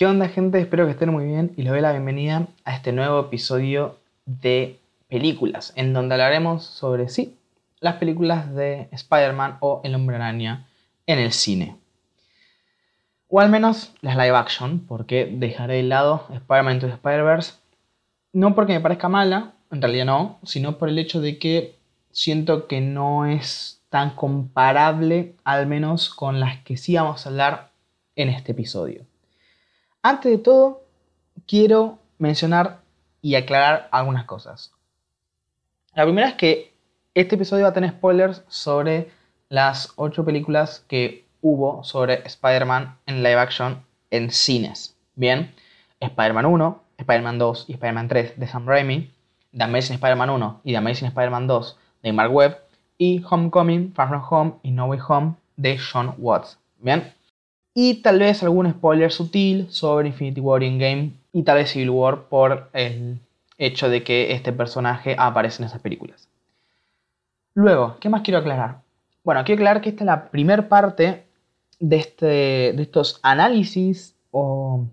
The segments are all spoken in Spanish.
¿Qué onda gente? Espero que estén muy bien y les doy la bienvenida a este nuevo episodio de películas, en donde hablaremos sobre, sí, las películas de Spider-Man o El Hombre Araña en el cine. O al menos las live action, porque dejaré de lado Spider-Man Into Spider-Verse, no porque me parezca mala, en realidad no, sino por el hecho de que siento que no es tan comparable, al menos con las que sí vamos a hablar en este episodio. Antes de todo, quiero mencionar y aclarar algunas cosas. La primera es que este episodio va a tener spoilers sobre las 8 películas que hubo sobre Spider-Man en live action en cines. Bien, Spider-Man 1, Spider-Man 2 y Spider-Man 3 de Sam Raimi, The Amazing Spider-Man 1 y The Amazing Spider-Man 2 de Mark Webb y Homecoming, Far From Home y No Way Home de Sean Watts. Bien, y tal vez algún spoiler sutil sobre Infinity War Game y tal vez Civil War por el hecho de que este personaje aparece en esas películas. Luego, ¿qué más quiero aclarar? Bueno, quiero aclarar que esta es la primera parte de, este, de estos análisis o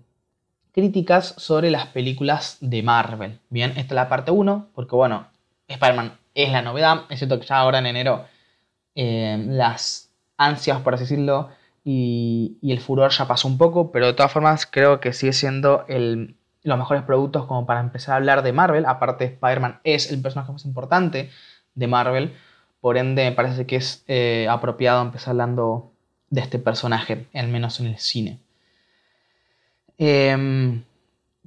críticas sobre las películas de Marvel. Bien, esta es la parte 1, porque bueno, Spider-Man es la novedad. Es cierto que ya ahora en enero eh, las ansias, por así decirlo, y, el furor ya pasó un poco, pero de todas formas creo que sigue siendo el, los mejores productos como para empezar a hablar de Marvel. Aparte, Spider-Man es el personaje más importante de Marvel, por ende me parece que es eh, apropiado empezar hablando de este personaje, al menos en el cine. Em,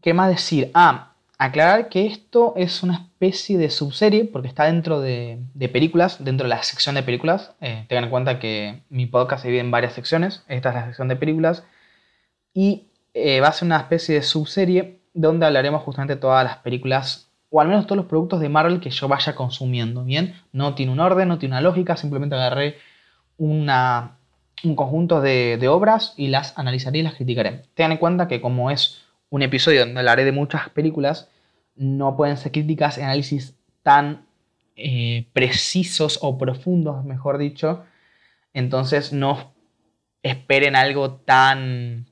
¿Qué más decir? Ah, aclarar que esto es una especie de subserie porque está dentro de, películas, dentro de la sección de películas. Eh, tengan en cuenta que mi podcast se divide en varias secciones. Esta es la sección de películas. Y eh, va a ser una especie de subserie donde hablaremos justamente de todas las películas o al menos todos los productos de Marvel que yo vaya consumiendo. Bien, no tiene un orden, no tiene una lógica, simplemente agarré un conjunto de, de obras y las analizaré y las criticaré. Tengan en cuenta que como es un episodio donde hablaré de muchas películas, no pueden ser críticas y análisis tan eh, precisos o profundos, mejor dicho. Entonces no esperen algo tan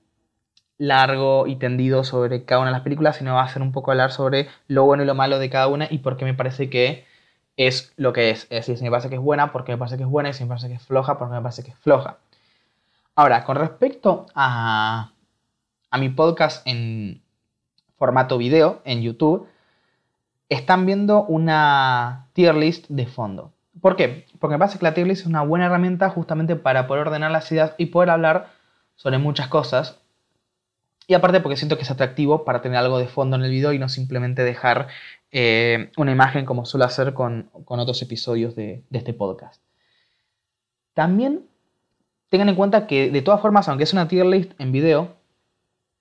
largo y tendido sobre cada una de las películas, sino va a ser un poco hablar sobre lo bueno y lo malo de cada una y por qué me parece que es lo que es. Es decir, si me parece que es buena, porque me parece que es buena, y si me parece que es floja, porque me parece que es floja. Ahora, con respecto a a mi podcast en formato video en YouTube, están viendo una tier list de fondo. ¿Por qué? Porque me que la tier list es una buena herramienta justamente para poder ordenar las ideas y poder hablar sobre muchas cosas. Y aparte porque siento que es atractivo para tener algo de fondo en el video y no simplemente dejar eh, una imagen como suelo hacer con, otros episodios de este podcast. También tengan en cuenta que de todas formas, aunque es una tier list en video,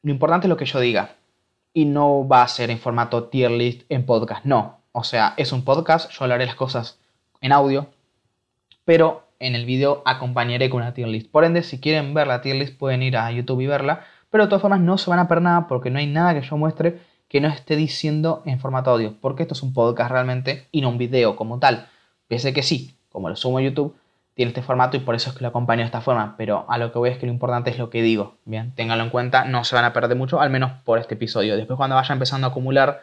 lo importante es lo que yo diga. Y no va a ser en formato tier list en podcast, no. O sea, es un podcast, yo hablaré las cosas en audio, pero en el video acompañaré con una tier list. Por ende, si quieren ver la tier list pueden ir a YouTube y verla, pero de todas formas no se van a perder nada porque no hay nada que yo muestre que no esté diciendo en formato audio, porque esto es un podcast realmente y no un video como tal. Pese que sí, como lo sumo a YouTube, tiene este formato y por eso es que lo acompaño de esta forma, pero a lo que voy es que lo importante es lo que digo, bien, ténganlo en cuenta, no se van a perder mucho, al menos por este episodio. Después cuando vaya empezando a acumular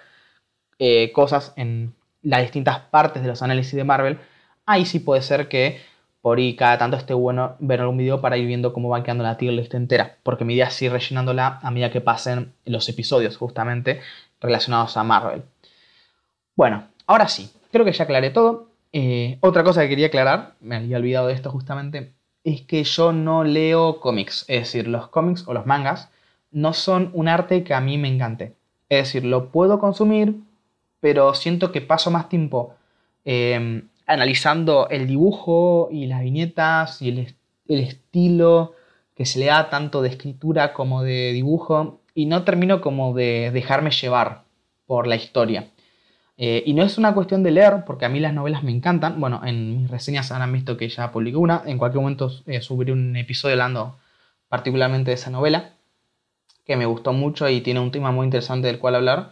eh, cosas en las distintas partes de los análisis de Marvel, ahí sí puede ser que por ahí cada tanto esté bueno ver algún video para ir viendo cómo va quedando la tier list entera, porque mi idea es ir rellenándola a medida que pasen los episodios justamente relacionados a Marvel. Bueno, ahora sí, creo que ya aclaré todo. Eh, otra cosa que quería aclarar, me había olvidado de esto justamente, es que yo no leo cómics. Es decir, los cómics o los mangas no son un arte que a mí me encante. Es decir, lo puedo consumir, pero siento que paso más tiempo eh, analizando el dibujo y las viñetas y el, el estilo que se le da tanto de escritura como de dibujo y no termino como de dejarme llevar por la historia. Eh, y no es una cuestión de leer, porque a mí las novelas me encantan. Bueno, en mis reseñas han visto que ya publiqué una. En cualquier momento eh, subiré un episodio hablando particularmente de esa novela, que me gustó mucho y tiene un tema muy interesante del cual hablar.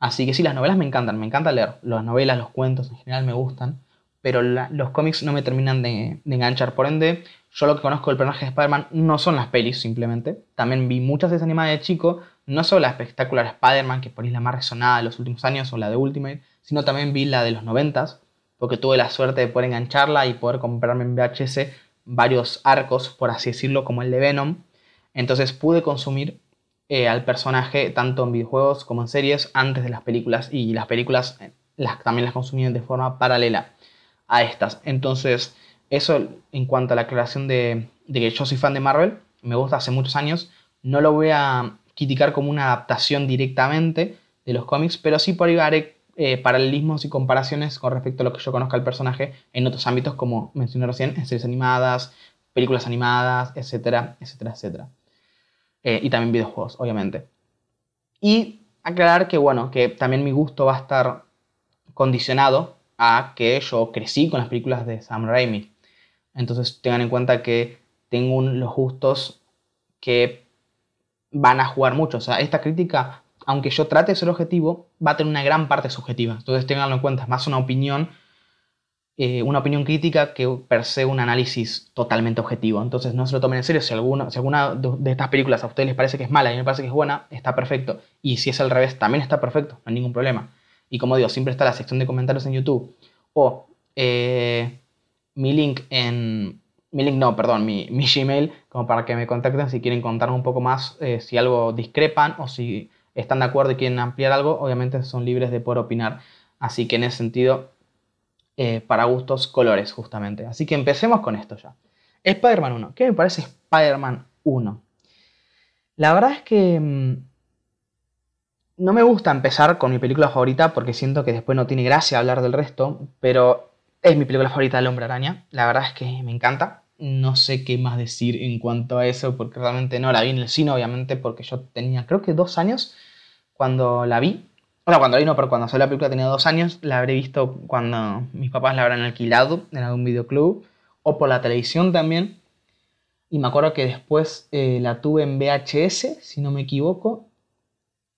Así que sí, las novelas me encantan, me encanta leer. Las novelas, los cuentos en general me gustan, pero los cómics no me terminan de, enganchar. Por ende, yo lo que conozco del personaje de Spider-Man no son las pelis simplemente. También vi muchas de esas animadas de chico, no solo la espectacular Spider-Man, que por ahí la más resonada de los últimos años, o la de Ultimate, sino también vi la de los noventas, porque tuve la suerte de poder engancharla y poder comprarme en VHS varios arcos, por así decirlo, como el de Venom. Entonces pude consumir eh, al personaje tanto en videojuegos como en series antes de las películas y las películas eh, también las consumí de forma paralela a estas. Entonces, eso en cuanto a la aclaración de, de que yo soy fan de Marvel, me gusta hace muchos años, no lo voy a criticar como una adaptación directamente de los cómics, pero sí por ahí haré eh, paralelismos y comparaciones con respecto a lo que yo conozca al personaje en otros ámbitos, como mencioné recién, en series animadas, películas animadas, etcétera, etcétera, etcétera. Eh, y también videojuegos, obviamente. Y aclarar que, bueno, que también mi gusto va a estar condicionado a que yo crecí con las películas de Sam Raimi. Entonces tengan en cuenta que tengo los gustos que van a jugar mucho. O sea, esta crítica aunque yo trate de ser objetivo, va a tener una gran parte subjetiva. Entonces tenganlo en cuenta, es más una opinión, eh, una opinión crítica que per se un análisis totalmente objetivo. Entonces no se lo tomen en serio. Si alguna, de estas películas a ustedes les parece que es mala y a parece que es buena, está perfecto. Y si es al revés, también está perfecto, no hay ningún problema. Y como digo, siempre está la sección de comentarios en YouTube o eh, mi link en... Mi link no, perdón, mi, Gmail, como para que me contacten si quieren contarme un poco más, eh, si algo discrepan o si están de acuerdo y quieren ampliar algo, obviamente son libres de poder opinar. Así que en ese sentido, eh, para gustos, colores, justamente. Así que empecemos con esto ya. Spider-Man 1. ¿Qué me parece Spider-Man 1? La verdad es que mm, no me gusta empezar con mi película favorita porque siento que después no tiene gracia hablar del resto, pero es mi película favorita del Hombre Araña. La verdad es que me encanta no sé qué más decir en cuanto a eso, porque realmente no la vi en el cine, obviamente, porque yo tenía creo que dos años cuando la vi. O sea, cuando la vi no, pero cuando salió la película tenía dos años, la habré visto cuando mis papás la habrán alquilado en algún videoclub o por la televisión también. Y me acuerdo que después eh, la tuve en VHS, si no me equivoco.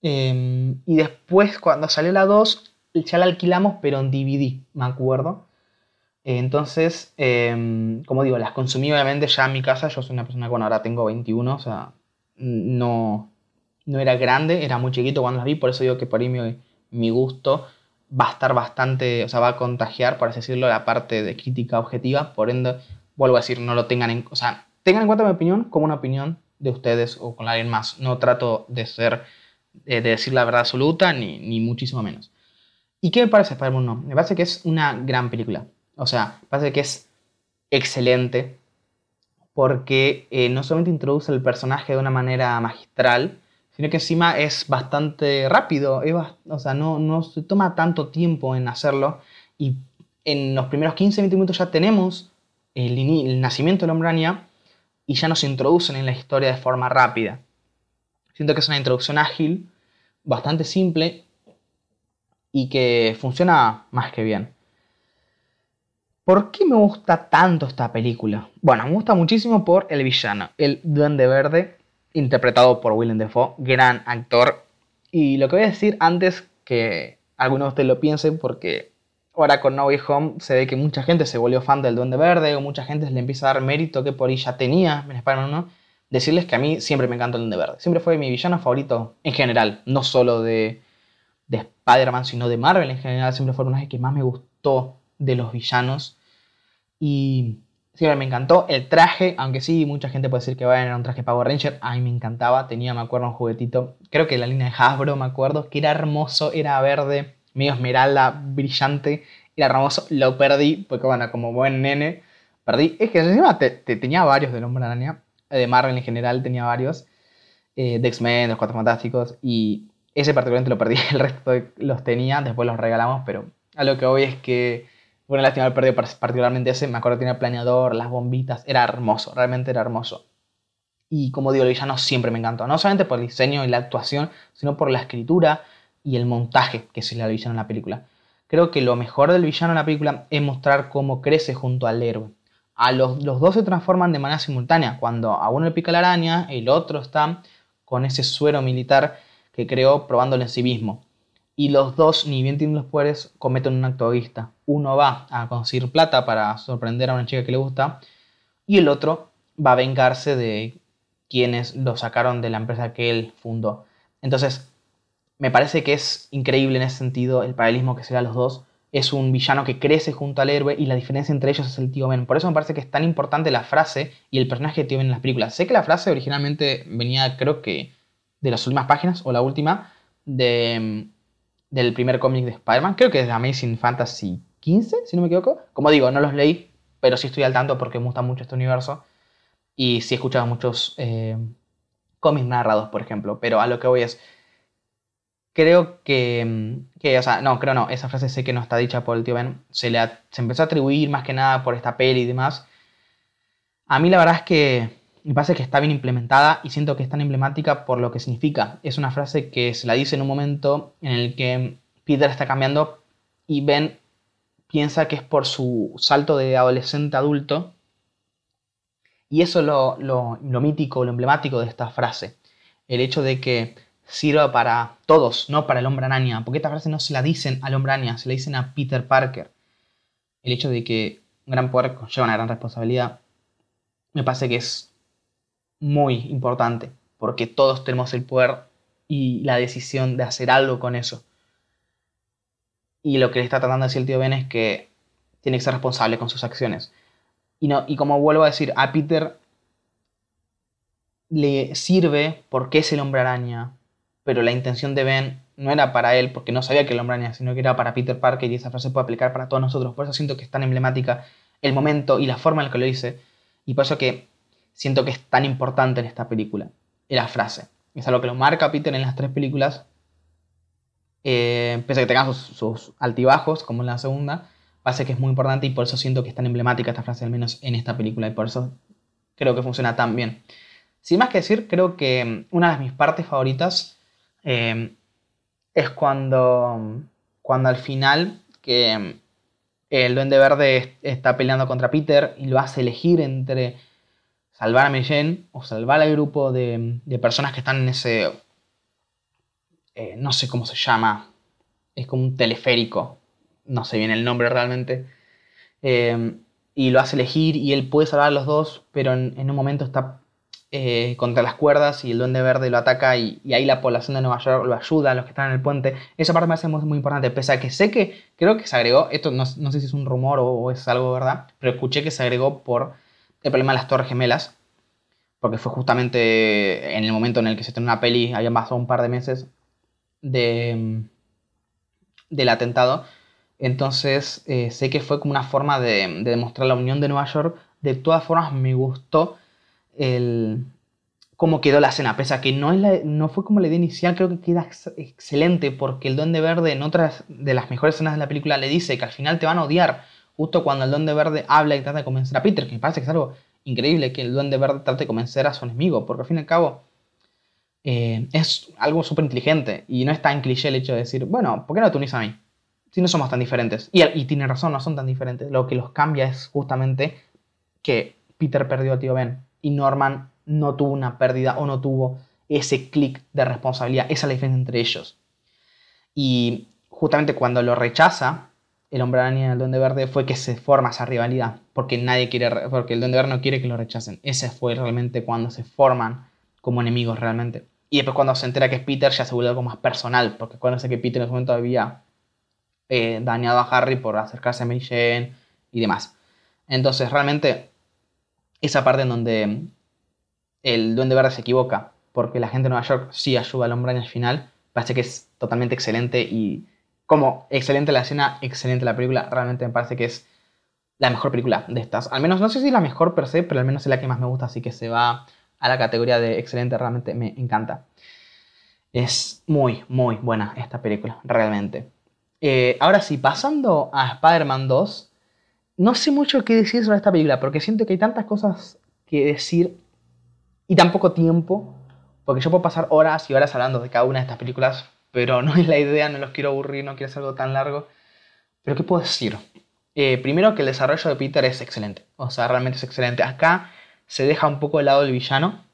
Em, y después, cuando salió la 2, ya la alquilamos, pero en DVD, me acuerdo. Entonces, em, como digo, las consumí obviamente ya en mi casa. Yo soy una persona bueno, ahora tengo 21, o sea, no, no era grande, era muy chiquito cuando las vi, por eso digo que por ahí mi, gusto va a estar bastante, o sea, va a contagiar, por así decirlo, la parte de crítica objetiva. Por ende, vuelvo a decir, no lo tengan en, o sea, tengan en cuenta mi opinión como una opinión de ustedes o con alguien más. No trato de ser, de decir la verdad absoluta, ni, ni muchísimo menos. ¿Y qué me parece Spider-Man 1? Me parece que es una gran película. O sea, parece que es excelente porque eh, no solamente introduce el personaje de una manera magistral, sino que encima es bastante rápido, o sea, no, no se toma tanto tiempo en hacerlo y en los primeros 15-20 minutos ya tenemos el, nacimiento de la hombrania y ya nos introducen en la historia de forma rápida. Siento que es una introducción ágil, bastante simple y que funciona más que bien. ¿Por qué me gusta tanto esta película? Bueno, me gusta muchísimo por el villano, el Duende Verde, interpretado por Willem Dafoe, gran actor. Y lo que voy a decir antes que algunos de ustedes lo piensen, porque ahora con No Way Home se ve que mucha gente se volvió fan del Duende Verde, o mucha gente le empieza a dar mérito que por ahí ya tenía en Spider-Man 1. Decirles que a mí siempre me encantó el Duende Verde. Siempre fue mi villano favorito en general, no solo de, de Spider-Man, sino de Marvel en general. Siempre fue de que más me gustó de los villanos. Y siempre me encantó el traje, aunque sí, mucha gente puede decir que va a un traje Power Ranger. A mí me encantaba, tenía, me acuerdo, un juguetito, creo que la línea de Hasbro, me acuerdo, que era hermoso, era verde, medio esmeralda, brillante, era hermoso. Lo perdí, porque bueno, como buen nene, perdí. Es que encima te, tenía varios de Hombre Araña, de Marvel en general tenía varios, eh, de X-Men, los Cuatro Fantásticos, y ese particularmente lo perdí, el resto los tenía, después los regalamos, pero a lo que voy es que bueno, lástima haber perdido particularmente ese. Me acuerdo que tenía planeador, las bombitas. Era hermoso, realmente era hermoso. Y como digo, el villano siempre me encantó. No solamente por el diseño y la actuación, sino por la escritura y el montaje que se le villano en la película. Creo que lo mejor del villano en la película es mostrar cómo crece junto al héroe. A los, los dos se transforman de manera simultánea. Cuando a uno le pica la araña, el otro está con ese suero militar que creó probándole en sí mismo. y los dos, ni bien tienen los poderes, cometen un acto egoísta. Uno va a conseguir plata para sorprender a una chica que le gusta y el otro va a vengarse de quienes lo sacaron de la empresa que él fundó. Entonces, me parece que es increíble en ese sentido el paralelismo que se da a los dos. Es un villano que crece junto al héroe y la diferencia entre ellos es el tío Ben. Por eso me parece que es tan importante la frase y el personaje de tío Ben en las películas. Sé que la frase originalmente venía, creo que, de las últimas páginas o la última de, del primer cómic de Spider-Man. Creo que es de Amazing Fantasy 15, si no me equivoco. Como digo, no los leí, pero sí estoy al tanto porque me gusta mucho este universo. Y sí he escuchado muchos eh, cómics narrados, por ejemplo. Pero a lo que voy es creo que, que, o sea, no, creo no, esa frase sé que no está dicha por el tío Ben, se le se empezó a atribuir más que nada por esta peli y demás. A mí la verdad es que me parece que está bien implementada y siento que es tan emblemática por lo que significa. Es una frase que se la dice en un momento en el que Peter está cambiando y Ben piensa que es por su salto de adolescente a adulto. Y eso es lo, lo, lo mítico, lo emblemático de esta frase. El hecho de que sirva para todos, no para el hombre araña, porque esta frase no se la dicen al hombre araña, se la dicen a Peter Parker. El hecho de que un gran poder conlleva una gran responsabilidad me parece que es muy importante, porque todos tenemos el poder y la decisión de hacer algo con eso. Y lo que le está tratando de decir el tío Ben es que tiene que ser responsable con sus acciones. Y, no, y como vuelvo a decir, a Peter le sirve porque es el hombre araña, pero la intención de Ben no era para él, porque no sabía que hombre araña, sino que era para Peter Parker y esa frase puede aplicar para todos nosotros. Por eso siento que es tan emblemática el momento y la forma en la que lo hice. Y por eso que siento que es tan importante en esta película, la frase. Es algo que lo marca Peter en las tres películas, eh, pese a que tenga sus, altibajos, como en la segunda, parece que es muy importante y por eso siento que es tan emblemática esta frase, al menos en esta película, y por eso creo que funciona tan bien. Sin más que decir, creo que una de mis partes favoritas Em, es cuando, cuando al final que em, el Duende Verde está peleando contra Peter y lo hace elegir entre salvar a Mary o salvar al grupo de, personas que están en ese... Eh, no sé cómo se llama. Es como un teleférico. No sé bien el nombre realmente. Em, y lo hace elegir y él puede salvar a los dos, pero en un momento está eh, contra las cuerdas y el duende verde lo ataca y, ahí la población de Nueva York lo ayuda, los que están en el puente. Esa parte me parece muy, importante, pese a que sé que creo que se agregó, esto no, sé si es un rumor o, es algo verdad, pero escuché que se agregó por el problema de las Torres Gemelas, porque fue justamente en el momento en el que se estrenó una peli, había pasado un par de meses de, del atentado. Entonces eh, sé que fue como una forma de, de demostrar la unión de Nueva York. De todas formas me gustó el, cómo quedó la escena, pese a que no, es no fue como la idea inicial, creo que queda excelente porque el Duende Verde en otras de las mejores escenas de la película le dice que al final te van a odiar, justo cuando el Duende Verde habla y trata de convencer a Peter, que me parece que es algo increíble que el Duende Verde trate de convencer a su enemigo, porque al fin y al cabo eh, es algo súper inteligente y no es tan cliché el hecho de decir, bueno, ¿por qué no te unís a mí? Si no somos tan diferentes. Y, y tiene razón, no son tan diferentes. Lo que los cambia es justamente que Peter perdió a tío Ben y Norman no tuvo una pérdida o no tuvo ese clic de responsabilidad. Esa es la diferencia entre ellos. Y justamente cuando lo rechaza, el hombre araña y el duende verde fue que se forma esa rivalidad. Porque nadie quiere, porque el duende verde no quiere que lo rechacen. Ese fue realmente cuando se forman como enemigos realmente. Y después cuando se entera que es Peter ya se vuelve algo más personal. Porque acuérdense que Peter en ese momento había eh, dañado a Harry por acercarse a Mary y demás. Entonces realmente esa parte en donde el Duende Verde se equivoca, porque la gente de Nueva York sí ayuda al hombre al final, parece que es totalmente excelente y como excelente la escena, excelente la película, realmente me parece que es la mejor película de estas. Al menos, no sé si la mejor per se, pero al menos es la que más me gusta, así que se va a la categoría de excelente, realmente me encanta. Es muy, muy buena esta película, realmente. Eh, ahora sí, pasando a Spider-Man 2, no sé mucho qué decir sobre esta película, porque siento que hay tantas cosas que decir y tan poco tiempo, porque yo puedo pasar horas y horas hablando de cada una de estas películas, pero no es la idea, no los quiero aburrir, no quiero hacer algo tan largo. Pero ¿qué puedo decir? Eh, primero que el desarrollo de Peter es excelente, o sea, realmente es excelente. Acá se deja un poco de lado el villano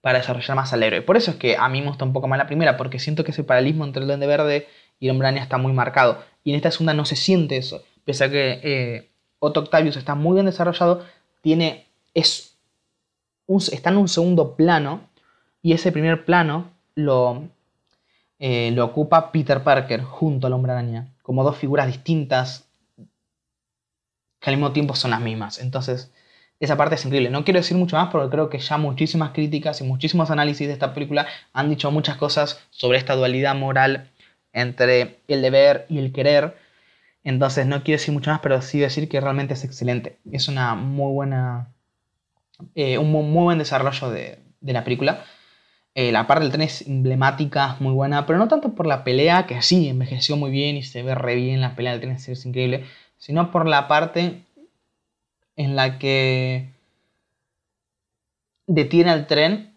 para desarrollar más al héroe. Por eso es que a mí me gusta un poco más la primera, porque siento que ese paralelismo entre el Duende Verde y el hombre araña está muy marcado. Y en esta segunda no se siente eso. Pese a que eh, Otto Octavius está muy bien desarrollado, tiene, es está en un segundo plano y ese primer plano lo, eh, lo ocupa Peter Parker junto al hombre araña, como dos figuras distintas que al mismo tiempo son las mismas. Entonces, esa parte es increíble. No quiero decir mucho más porque creo que ya muchísimas críticas y muchísimos análisis de esta película han dicho muchas cosas sobre esta dualidad moral entre el deber y el querer. Entonces no quiero decir mucho más, pero sí decir que realmente es excelente. Es una muy buena. Eh, un muy, buen desarrollo de, la película. Eh, la parte del tren es emblemática, muy buena, pero no tanto por la pelea, que sí, envejeció muy bien y se ve re bien la pelea del tren, es increíble, sino por la parte en la que detiene el tren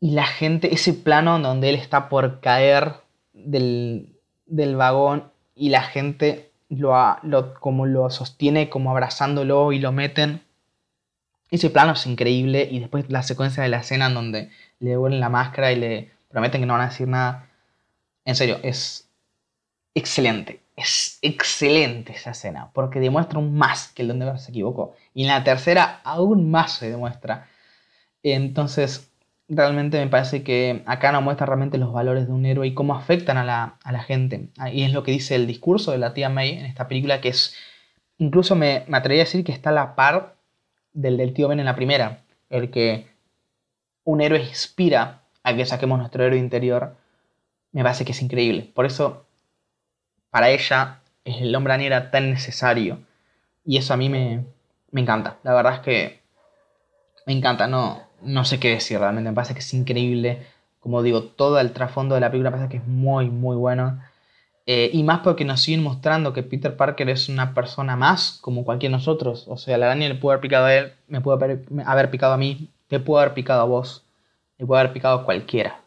y la gente, ese plano donde él está por caer del, vagón y la gente lo, lo, como lo sostiene como abrazándolo y lo meten. Ese plano es increíble y después la secuencia de la escena en donde le devuelven la máscara y le prometen que no van a decir nada. En serio, es excelente. Es excelente esa escena, porque demuestra un más que el Donde se equivocó. Y en la tercera aún más se demuestra. Entonces, realmente me parece que acá nos muestra realmente los valores de un héroe y cómo afectan a la, gente. Y es lo que dice el discurso de la tía May en esta película, que es, incluso me, me atrevería a decir que está a la par del del tío Ben en la primera. El que un héroe inspira a que saquemos nuestro héroe interior, me parece que es increíble. Por eso para ella el hombre era tan necesario. Y eso a mí me, encanta. La verdad es que me encanta. No, no sé qué decir realmente. Me parece que es increíble. Como digo, todo el trasfondo de la película me parece que es muy, muy bueno. Eh, y más porque nos siguen mostrando que Peter Parker es una persona más como cualquier nosotros. O sea, la araña le puede haber picado a él, me puede haber picado a mí, te puede haber picado a vos, le puede haber picado a cualquiera.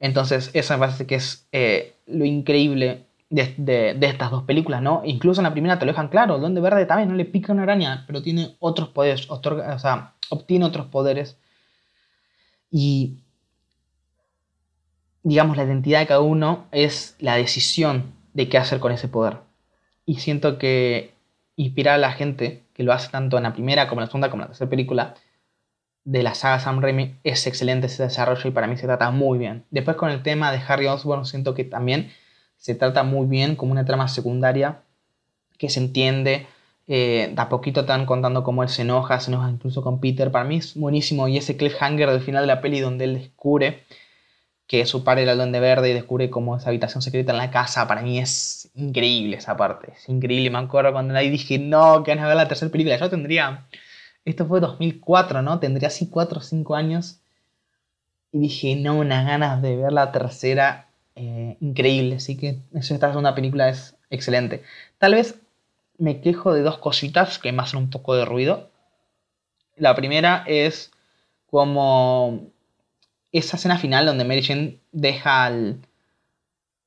Entonces, eso me parece que es eh, lo increíble de, estas dos películas, ¿no? Incluso en la primera te lo dejan claro, Donde Verde también no le pica una araña, pero tiene otros poderes, o sea, obtiene otros poderes. Y, digamos, la identidad de cada uno es la decisión de qué hacer con ese poder. Y siento que inspirar a la gente, que lo hace tanto en la primera como en la segunda como en la tercera película, de la saga Sam Raimi, es excelente ese desarrollo y para mí se trata muy bien. Después con el tema de Harry Osborn, siento que también se trata muy bien como una trama secundaria que se entiende. Eh, da poquito están contando cómo él se enoja, se enoja incluso con Peter. Para mí es buenísimo. Y ese cliffhanger del final de la peli donde él descubre que su padre era el Duende Verde y descubre cómo esa habitación secreta en la casa. Para mí es increíble esa parte. Es increíble. Me acuerdo cuando ahí dije, no, que van a ver la tercera película. Yo tendría. Esto fue 2004, ¿no? Tendría así 4 o 5 años. Y dije, no, unas ganas de ver la tercera eh, increíble. Así que esta segunda película es excelente. Tal vez me quejo de dos cositas que me hacen un poco de ruido. La primera es como esa escena final donde Mary Jane deja al,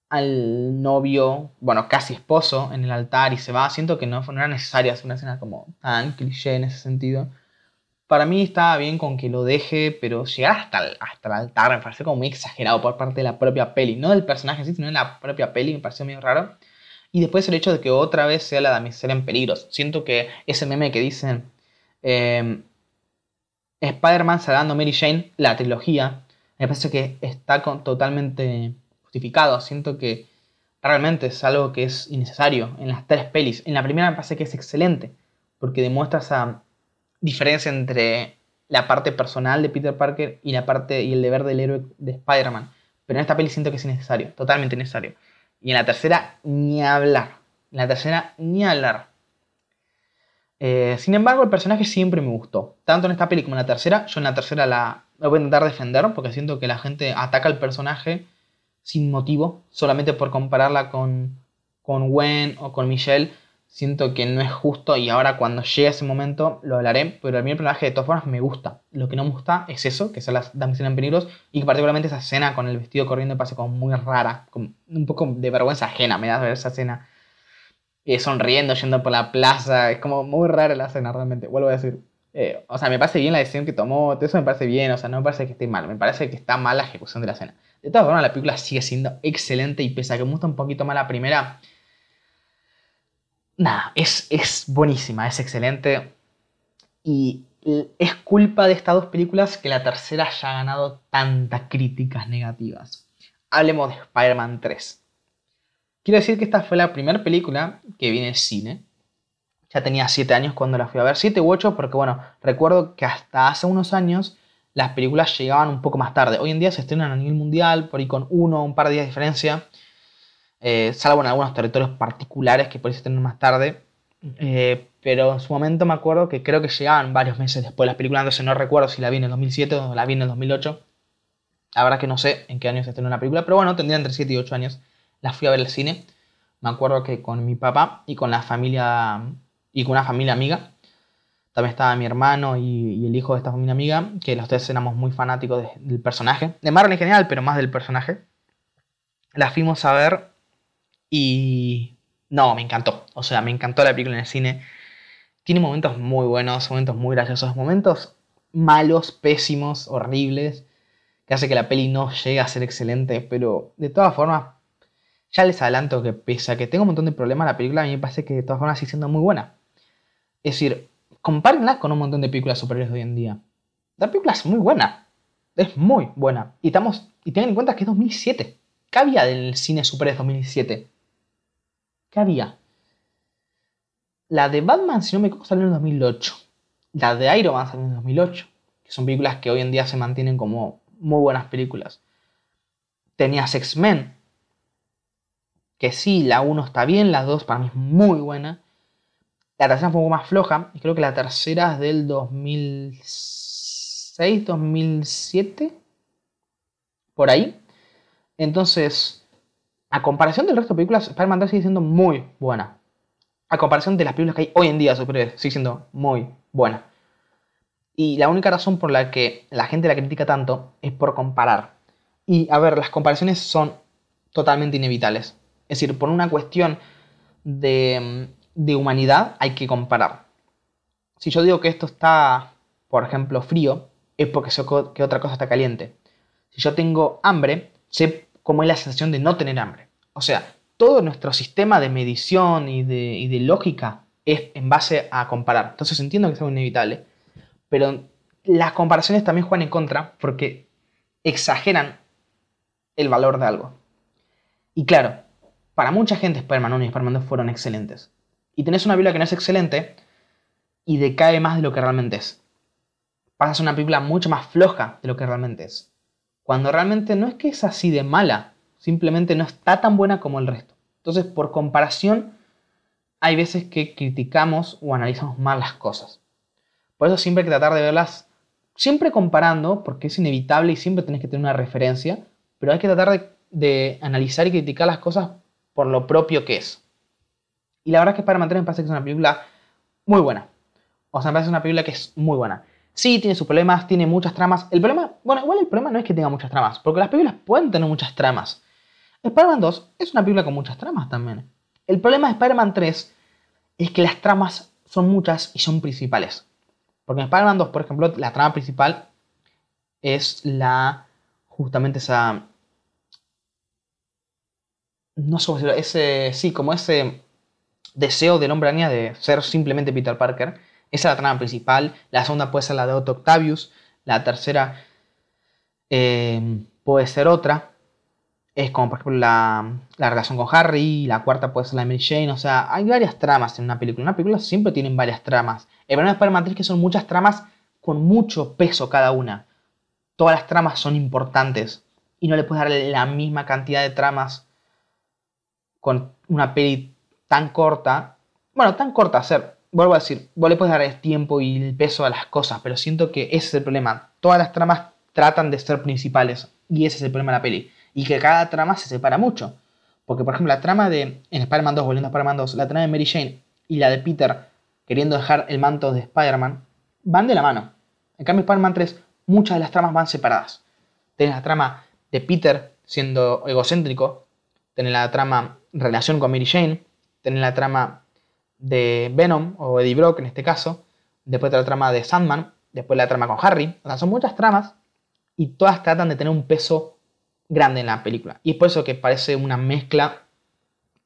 al novio, bueno, casi esposo, en el altar y se va. Siento que no, no era necesaria hacer una escena como tan cliché en ese sentido para mí estaba bien con que lo deje, pero llegar hasta el, hasta el altar me pareció como muy exagerado por parte de la propia peli. No del personaje sino de la propia peli, me pareció medio raro. Y después el hecho de que otra vez sea la damisela en peligros. Siento que ese meme que dicen eh, Spider-Man salvando Mary Jane, la trilogía, me parece que está totalmente justificado. Siento que realmente es algo que es innecesario en las tres pelis. En la primera me parece que es excelente, porque demuestra esa diferencia entre la parte personal de Peter Parker y la parte y el deber del héroe de Spider-Man. Pero en esta peli siento que es innecesario, totalmente necesario. Y en la tercera, ni hablar. En la tercera, ni hablar. Eh, sin embargo, el personaje siempre me gustó. Tanto en esta peli como en la tercera. Yo en la tercera la, voy a intentar defender porque siento que la gente ataca al personaje sin motivo, solamente por compararla con, con Gwen o con Michelle siento que no es justo y ahora cuando llegue ese momento lo hablaré, pero a mí el personaje de todas formas me gusta. Lo que no me gusta es eso, que son las damiselas en peligros y que particularmente esa escena con el vestido corriendo me parece como muy rara, como un poco de vergüenza ajena me da ver esa escena. Eh, sonriendo, yendo por la plaza, es como muy rara la escena realmente, vuelvo a decir. Eh, o sea, me parece bien la decisión que tomó, eso me parece bien, o sea, no me parece que esté mal, me parece que está mal la ejecución de la escena. De todas formas, la película sigue siendo excelente y pese a que me gusta un poquito más la primera, nada, es, es buenísima, es excelente. Y es culpa de estas dos películas que la tercera haya ganado tantas críticas negativas. Hablemos de Spider-Man 3. Quiero decir que esta fue la primera película que vi en cine. Ya tenía 7 años cuando la fui a ver, 7 u 8, porque bueno, recuerdo que hasta hace unos años las películas llegaban un poco más tarde. Hoy en día se estrenan a nivel mundial, por ahí con uno o un par de días de diferencia, eh, salvo en algunos territorios particulares que se estrenan más tarde. Eh, pero en su momento me acuerdo que creo que llegaban varios meses después de las películas, entonces no recuerdo si la vi en el 2007 o la vi en el 2008. La verdad que no sé en qué año se estrenó la película, pero bueno, tendría entre 7 y 8 años. La fui a ver al cine. Me acuerdo que con mi papá y con la familia y con una familia amiga. También estaba mi hermano y, el hijo de esta familia amiga, que los tres éramos muy fanáticos del personaje. De Marvel en general, pero más del personaje. La fuimos a ver y... No, me encantó. O sea, me encantó la película en el cine. Tiene momentos muy buenos, momentos muy graciosos, momentos malos, pésimos, horribles, que hace que la peli no llegue a ser excelente, pero de todas formas, ya les adelanto que pese a que tengo un montón de problemas, la película a mí me parece que de todas formas sigue siendo muy buena. Es decir, compárenla con un montón de películas superiores de hoy en día. La película es muy buena. Es muy buena. Y, estamos, y tengan en cuenta que es 2007. ¿Qué había del cine superior de 2007? ¿Qué había? La de Batman, si no me equivoco, salió en 2008. La de Iron Man salió en 2008. Que son películas que hoy en día se mantienen como muy buenas películas. Tenías X-Men. Que sí, la 1 está bien, la 2 para mí es muy buena. La tercera fue un poco más floja. Y creo que la tercera es del 2006, 2007. Por ahí. Entonces, a comparación del resto de películas, Spider-Man 3 sigue siendo muy buena. A comparación de las películas que hay hoy en día sigue siendo muy buena. Y la única razón por la que la gente la critica tanto es por comparar. Y a ver, las comparaciones son totalmente inevitables. Es decir, por una cuestión de de humanidad hay que comparar. Si yo digo que esto está, por ejemplo, frío, es porque sé que otra cosa está caliente. Si yo tengo hambre, sé cómo es la sensación de no tener hambre. O sea, todo nuestro sistema de medición y de, lógica es en base a comparar. Entonces entiendo que es algo inevitable, pero las comparaciones también juegan en contra porque exageran el valor de algo. Y claro, para mucha gente Spider-Man 1 y Spider-Man 2 fueron excelentes y tenés una película que no es excelente y decae más de lo que realmente es. Pasas una película mucho más floja de lo que realmente es. Cuando realmente no es que es así de mala, simplemente no está tan buena como el resto. Entonces, por comparación, hay veces que criticamos o analizamos mal las cosas. Por eso siempre hay que tratar de verlas, siempre comparando, porque es inevitable y siempre tenés que tener una referencia, pero hay que tratar de, analizar y criticar las cosas por lo propio que es. Y la verdad es que Spider-Man 3 me parece que es una película muy buena. O sea, me parece una película que es muy buena. Sí, tiene sus problemas, tiene muchas tramas. El problema, bueno, igual el problema no es que tenga muchas tramas, porque las películas pueden tener muchas tramas. Spider-Man 2 es una película con muchas tramas también. El problema de Spider-Man 3 es que las tramas son muchas y son principales. Porque en Spider-Man 2, por ejemplo, la trama principal es la. justamente esa. No sé cómo decirlo, ese. Sí, como ese deseo del hombre araña de ser simplemente Peter Parker. Esa es la trama principal. La segunda puede ser la de Otto Octavius. La tercera eh, puede ser otra. Es como por ejemplo la, relación con Harry. La cuarta puede ser la de Mary Jane. O sea, hay varias tramas en una película. Una película siempre tiene varias tramas. El problema de Spider-Man que son muchas tramas con mucho peso cada una. Todas las tramas son importantes. Y no le puedes dar la misma cantidad de tramas con una peli tan corta, bueno, tan corta, ser, vuelvo a decir, vos le puedes dar el tiempo y el peso a las cosas, pero siento que ese es el problema. Todas las tramas tratan de ser principales y ese es el problema de la peli. Y que cada trama se separa mucho. Porque, por ejemplo, la trama de, en Spider-Man 2, volviendo a Spider-Man 2, la trama de Mary Jane y la de Peter queriendo dejar el manto de Spider-Man, van de la mano. En cambio, Spider-Man 3, muchas de las tramas van separadas. Tienes la trama de Peter siendo egocéntrico, tienes la trama relación con Mary Jane, tener la trama de Venom o Eddie Brock en este caso, después de la trama de Sandman, después la trama con Harry. O sea, son muchas tramas y todas tratan de tener un peso grande en la película. Y es por eso que parece una mezcla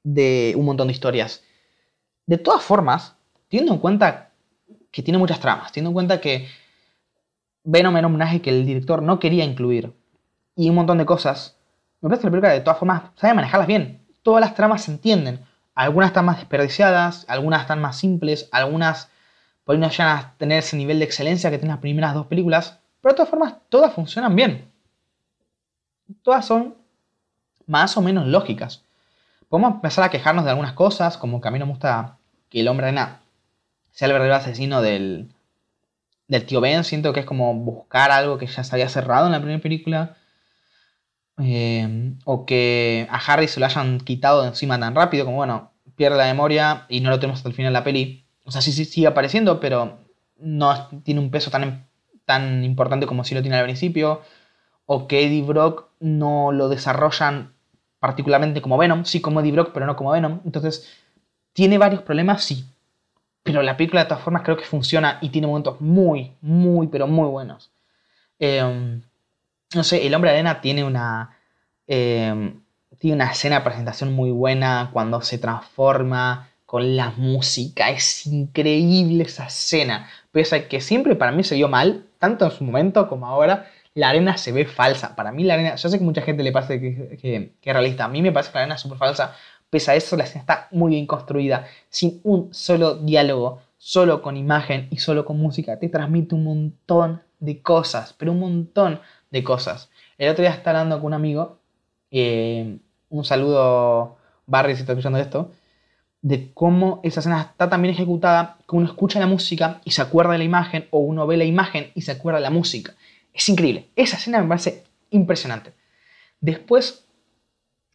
de un montón de historias. De todas formas, teniendo en cuenta que tiene muchas tramas, teniendo en cuenta que Venom era un homenaje que el director no quería incluir y un montón de cosas, me parece que la película de todas formas sabe manejarlas bien. Todas las tramas se entienden. Algunas están más desperdiciadas, algunas están más simples, algunas por ahí no llegan a tener ese nivel de excelencia que tienen las primeras dos películas, pero de todas formas todas funcionan bien. Todas son más o menos lógicas. Podemos empezar a quejarnos de algunas cosas, como que a mí no me gusta que el hombre arena sea el verdadero asesino del, del tío Ben. Siento que es como buscar algo que ya se había cerrado en la primera película. Eh, o que a Harry se lo hayan quitado de encima tan rápido, como bueno, pierde la memoria y no lo tenemos hasta el final de la peli. O sea, sí, sí sigue apareciendo, pero no tiene un peso tan, tan importante como si lo tiene al principio. O que Eddie Brock no lo desarrollan particularmente como Venom, sí como Eddie Brock, pero no como Venom. Entonces, tiene varios problemas, sí. Pero la película de todas formas creo que funciona y tiene momentos muy, muy, pero muy buenos. Eh, no sé, El Hombre Arena tiene una, eh, tiene una escena de presentación muy buena cuando se transforma con la música. Es increíble esa escena. Pese a que siempre para mí se vio mal, tanto en su momento como ahora, la arena se ve falsa. Para mí la arena, yo sé que mucha gente le parece que, que, es realista. A mí me parece que la arena es súper falsa. Pese a eso, la escena está muy bien construida, sin un solo diálogo, solo con imagen y solo con música. Te transmite un montón de cosas, pero un montón de cosas. El otro día estaba hablando con un amigo, eh, un saludo Barry si está escuchando esto, de cómo esa escena está tan bien ejecutada que uno escucha la música y se acuerda de la imagen, o uno ve la imagen y se acuerda de la música. Es increíble. Esa escena me parece impresionante. Después,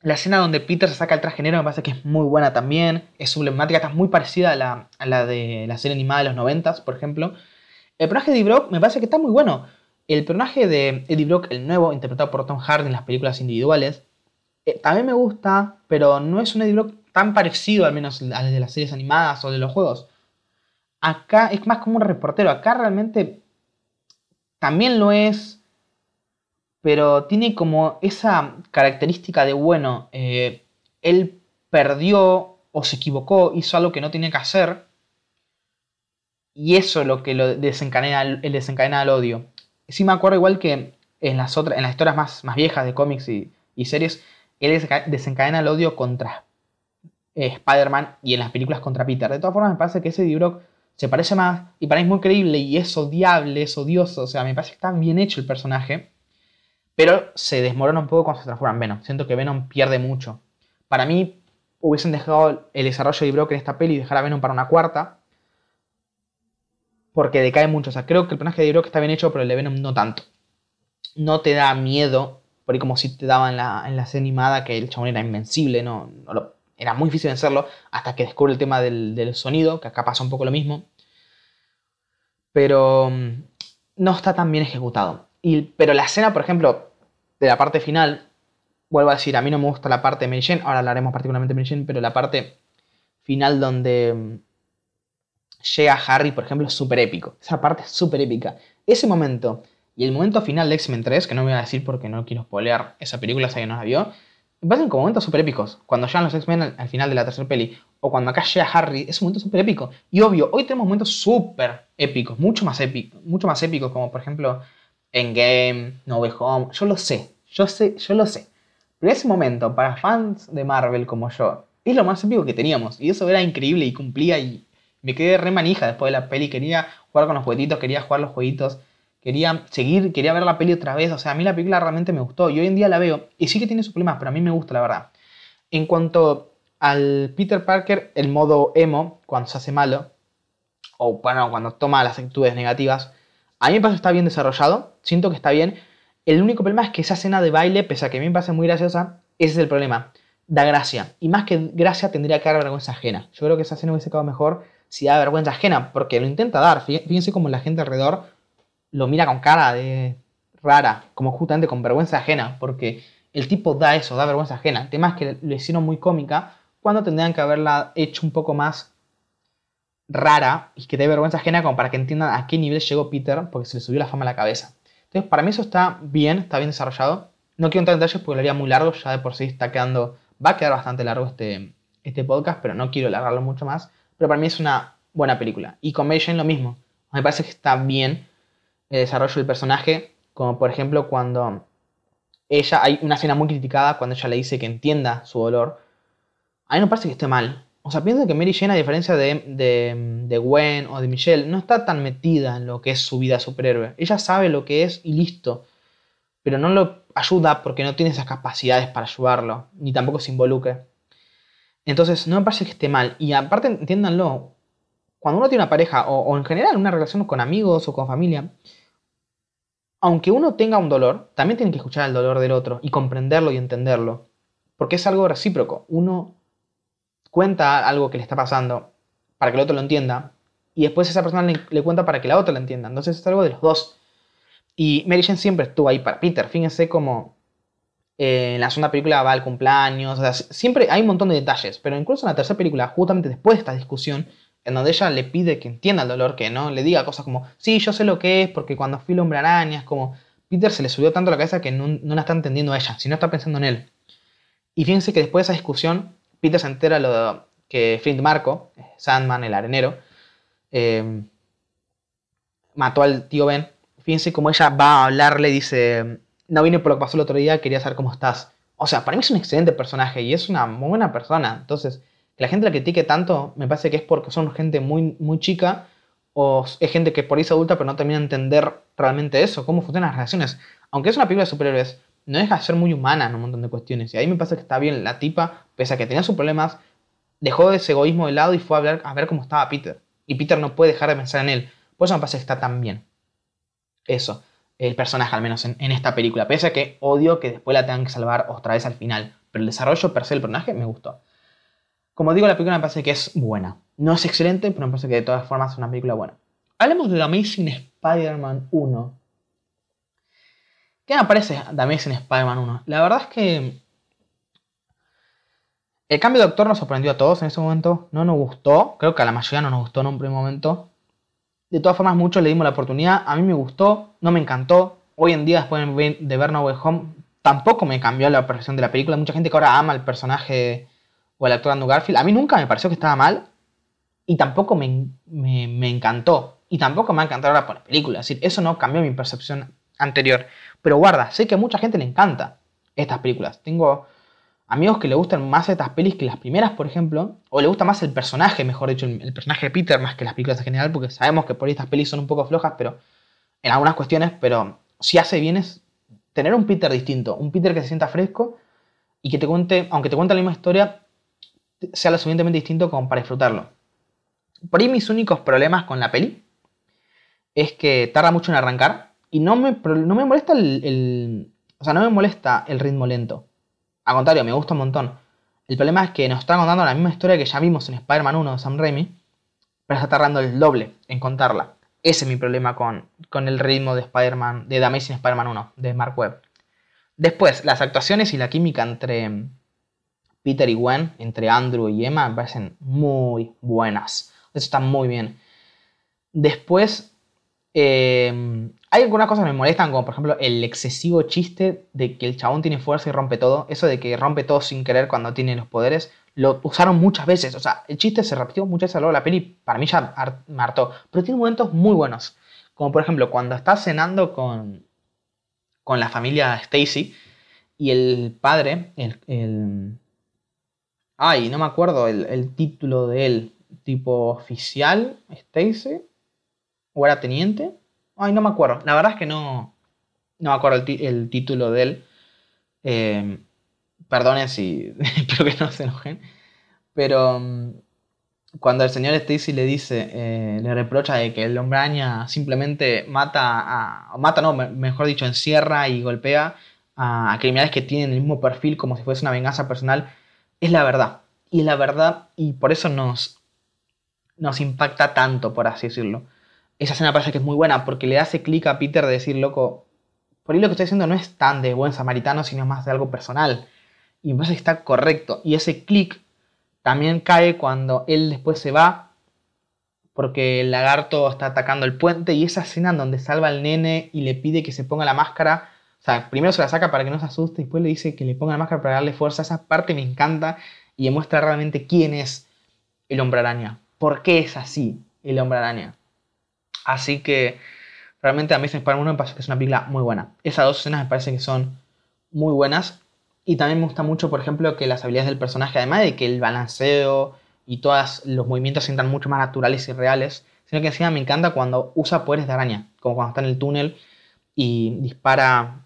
la escena donde Peter se saca el traje me parece que es muy buena también. Es emblemática, está muy parecida a la, a la de la serie animada de los 90, por ejemplo. El personaje de Brock me parece que está muy bueno. El personaje de Eddie Brock, el nuevo, interpretado por Tom Hardy en las películas individuales, eh, también me gusta, pero no es un Eddie Brock tan parecido al menos al de las series animadas o de los juegos. Acá es más como un reportero. Acá realmente también lo es, pero tiene como esa característica de, bueno, eh, él perdió o se equivocó, hizo algo que no tenía que hacer, y eso es lo que lo desencadena, el desencadena el odio sí me acuerdo igual que en las, otras, en las historias más, más viejas de cómics y, series, él desencadena el odio contra eh, Spider-Man y en las películas contra Peter. De todas formas, me parece que ese libro se parece más y para mí es muy creíble y es odiable, es odioso. O sea, me parece que está bien hecho el personaje, pero se desmorona un poco cuando se transforma en Venom. Siento que Venom pierde mucho. Para mí, hubiesen dejado el desarrollo de Brock en esta peli y dejar a Venom para una cuarta porque decae mucho. O sea, creo que el personaje de Brock está bien hecho, pero el de Venom no tanto. No te da miedo, por ahí como si te daba en la, en la animada que el chabón era invencible, no, era muy difícil vencerlo hasta que descubre el tema del, sonido, que acá pasa un poco lo mismo. Pero mm, no está tan bien ejecutado. Y, pero la escena, por ejemplo, de la parte final, vuelvo a decir, a mí no me gusta la parte de Mary ahora hablaremos particularmente de Mary pero la parte final donde mm, llega Harry, por ejemplo, es súper épico. Esa parte es súper épica. Ese momento y el momento final de X-Men 3, que no voy a decir porque no quiero spoilear esa película, si alguien no la vio, me parecen como momentos súper épicos. Cuando llegan los X-Men al, final de la tercera peli, o cuando acá llega Harry, es un momento súper épico. Y obvio, hoy tenemos momentos súper épicos, mucho más épicos, mucho más épicos, como por ejemplo Endgame, No Way Home. Yo lo sé, yo sé, yo lo sé. Pero ese momento, para fans de Marvel como yo, es lo más épico que teníamos. Y eso era increíble y cumplía y me quedé re manija después de la peli. Quería jugar con los jueguitos, quería jugar los jueguitos, quería seguir, quería ver la peli otra vez. O sea, a mí la película realmente me gustó y hoy en día la veo. Y sí que tiene sus problemas, pero a mí me gusta, la verdad. En cuanto al Peter Parker, el modo emo, cuando se hace malo, o bueno, cuando toma las actitudes negativas, a mí me parece que está bien desarrollado. Siento que está bien. El único problema es que esa escena de baile, pese a que a mí me parece muy graciosa, ese es el problema. Da gracia. Y más que gracia tendría que dar vergüenza ajena. Yo creo que esa escena hubiese quedado mejor si da vergüenza ajena, porque lo intenta dar. Fíjense como la gente alrededor lo mira con cara de rara, como justamente con vergüenza ajena, porque el tipo da eso, da vergüenza ajena. El tema es que lo hicieron muy cómica cuando tendrían que haberla hecho un poco más rara y que dé vergüenza ajena como para que entiendan a qué nivel llegó Peter porque se le subió la fama a la cabeza. Entonces, para mí eso está bien, está bien desarrollado. No quiero entrar en detalles porque lo haría muy largo, ya de por sí está quedando, va a quedar bastante largo este, este podcast, pero no quiero alargarlo mucho más. Pero para mí es una buena película. Y con Mary Jane lo mismo. Me parece que está bien el desarrollo del personaje, como por ejemplo cuando ella, hay una escena muy criticada cuando ella le dice que entienda su dolor. A mí no parece que esté mal. O sea, pienso que Mary Jane, a diferencia de, de, de, Gwen o de Michelle, no está tan metida en lo que es su vida superhéroe. Ella sabe lo que es y listo. Pero no lo ayuda porque no tiene esas capacidades para ayudarlo, ni tampoco se involucre. Entonces, no me parece que esté mal. Y aparte, entiéndanlo, cuando uno tiene una pareja o, en general una relación con amigos o con familia, aunque uno tenga un dolor, también tiene que escuchar el dolor del otro y comprenderlo y entenderlo. Porque es algo recíproco. Uno cuenta algo que le está pasando para que el otro lo entienda y después esa persona le, cuenta para que la otra lo entienda. Entonces es algo de los dos. Y Mary Jane siempre estuvo ahí para Peter. Fíjense como eh, en la segunda película va al cumpleaños. O sea, siempre hay un montón de detalles. Pero incluso en la tercera película, justamente después de esta discusión, en donde ella le pide que entienda el dolor, que no le diga cosas como, sí, yo sé lo que es, porque cuando fui el hombre araña, como, Peter se le subió tanto a la cabeza que no, no la está entendiendo a ella, sino está pensando en él. Y fíjense que después de esa discusión, Peter se entera lo que Flint Marco, Sandman, el arenero, eh, mató al tío Ben. Fíjense cómo ella va a hablarle dice, no vine por lo que pasó el otro día, quería saber cómo estás. O sea, para mí es un excelente personaje y es una muy buena persona. Entonces, que la gente la critique tanto, me parece que es porque son gente muy, muy chica o es gente que por ahí es adulta pero no termina de entender realmente eso, cómo funcionan las relaciones. Aunque es una película de superhéroes, no deja de ser muy humana en un montón de cuestiones. Y ahí me pasa que está bien. La tipa, pese a que tenía sus problemas, dejó ese egoísmo de lado y fue a ver, a ver cómo estaba Peter. Y Peter no puede dejar de pensar en él. Por eso me pasa que está tan bien. Eso. El personaje, al menos en, esta película. Pese a que odio que después la tengan que salvar otra vez al final. Pero el desarrollo per se del personaje me gustó. Como digo, la película me parece que es buena. No es excelente, pero me parece que de todas formas es una película buena. Hablemos de The Amazing Spider-Man 1. ¿Qué me parece The Amazing Spider-Man 1? La verdad es que el cambio de doctor nos sorprendió a todos en ese momento. No nos gustó. Creo que a la mayoría no nos gustó en un primer momento. De todas formas, muchos le dimos la oportunidad. A mí me gustó, no me encantó. Hoy en día, después de ver No Way Home, tampoco me cambió la percepción de la película. Mucha gente que ahora ama el personaje o el actor Andrew Garfield. A mí nunca me pareció que estaba mal. Y tampoco me, me encantó. Y tampoco me ha encantado ahora por la película. Es decir, eso no cambió mi percepción anterior. Pero guarda, sé que a mucha gente le encanta estas películas. Tengo amigos que le gustan más estas pelis que las primeras, por ejemplo, o le gusta más el personaje, mejor dicho, el, personaje de Peter más que las películas en general, porque sabemos que por ahí estas pelis son un poco flojas, pero en algunas cuestiones, pero si hace bien es tener un Peter distinto, un Peter que se sienta fresco y que te cuente, aunque te cuente la misma historia, sea lo suficientemente distinto como para disfrutarlo. Por ahí mis únicos problemas con la peli es que tarda mucho en arrancar, y no me, no me molesta el, O sea, no me molesta el ritmo lento. Al contrario, me gusta un montón. El problema es que nos están contando la misma historia que ya vimos en Spider-Man 1 de Sam Raimi, pero está tardando el doble en contarla. Ese es mi problema con, con el ritmo de Spider-Man, de The Amazing Spider-Man 1, de Mark Webb. Después, las actuaciones y la química entre Peter y Gwen, entre Andrew y Emma, me parecen muy buenas. Eso está muy bien. Después, eh, hay algunas cosas que me molestan, como por ejemplo el excesivo chiste de que el chabón tiene fuerza y rompe todo. Eso de que rompe todo sin querer cuando tiene los poderes. Lo usaron muchas veces. O sea, el chiste se repitió muchas veces a lo largo de la peli. Para mí ya me hartó. Pero tiene momentos muy buenos. Como por ejemplo cuando está cenando con, con la familia Stacy. Y el padre, el, Ay, no me acuerdo el, el título de él. Tipo oficial, Stacy. ¿O era teniente? Ay, no me acuerdo. La verdad es que no, no me acuerdo el, título de él. Eh, si. espero que no se enojen. Pero mm, cuando el señor Stacy le dice, eh, le reprocha de que el hombre araña simplemente mata a. mata, no, mejor dicho, encierra y golpea a, criminales que tienen el mismo perfil como si fuese una venganza personal, es la verdad. Y es la verdad, y por eso nos, nos impacta tanto, por así decirlo esa escena parece que es muy buena porque le hace clic a Peter de decir, loco, por ahí lo que estoy haciendo no es tan de buen samaritano, sino más de algo personal. Y me parece que está correcto. Y ese clic también cae cuando él después se va porque el lagarto está atacando el puente y esa escena en donde salva al nene y le pide que se ponga la máscara O sea, primero se la saca para que no se asuste y después le dice que le ponga la máscara para darle fuerza. Esa parte me encanta y demuestra realmente quién es el hombre araña. ¿Por qué es así el hombre araña? Así que realmente a mí Spider-Man me parece que es una película muy buena. Esas dos escenas me parece que son muy buenas. Y también me gusta mucho, por ejemplo, que las habilidades del personaje, además de que el balanceo y todos los movimientos sientan mucho más naturales y reales, sino que encima me encanta cuando usa poderes de araña, como cuando está en el túnel y dispara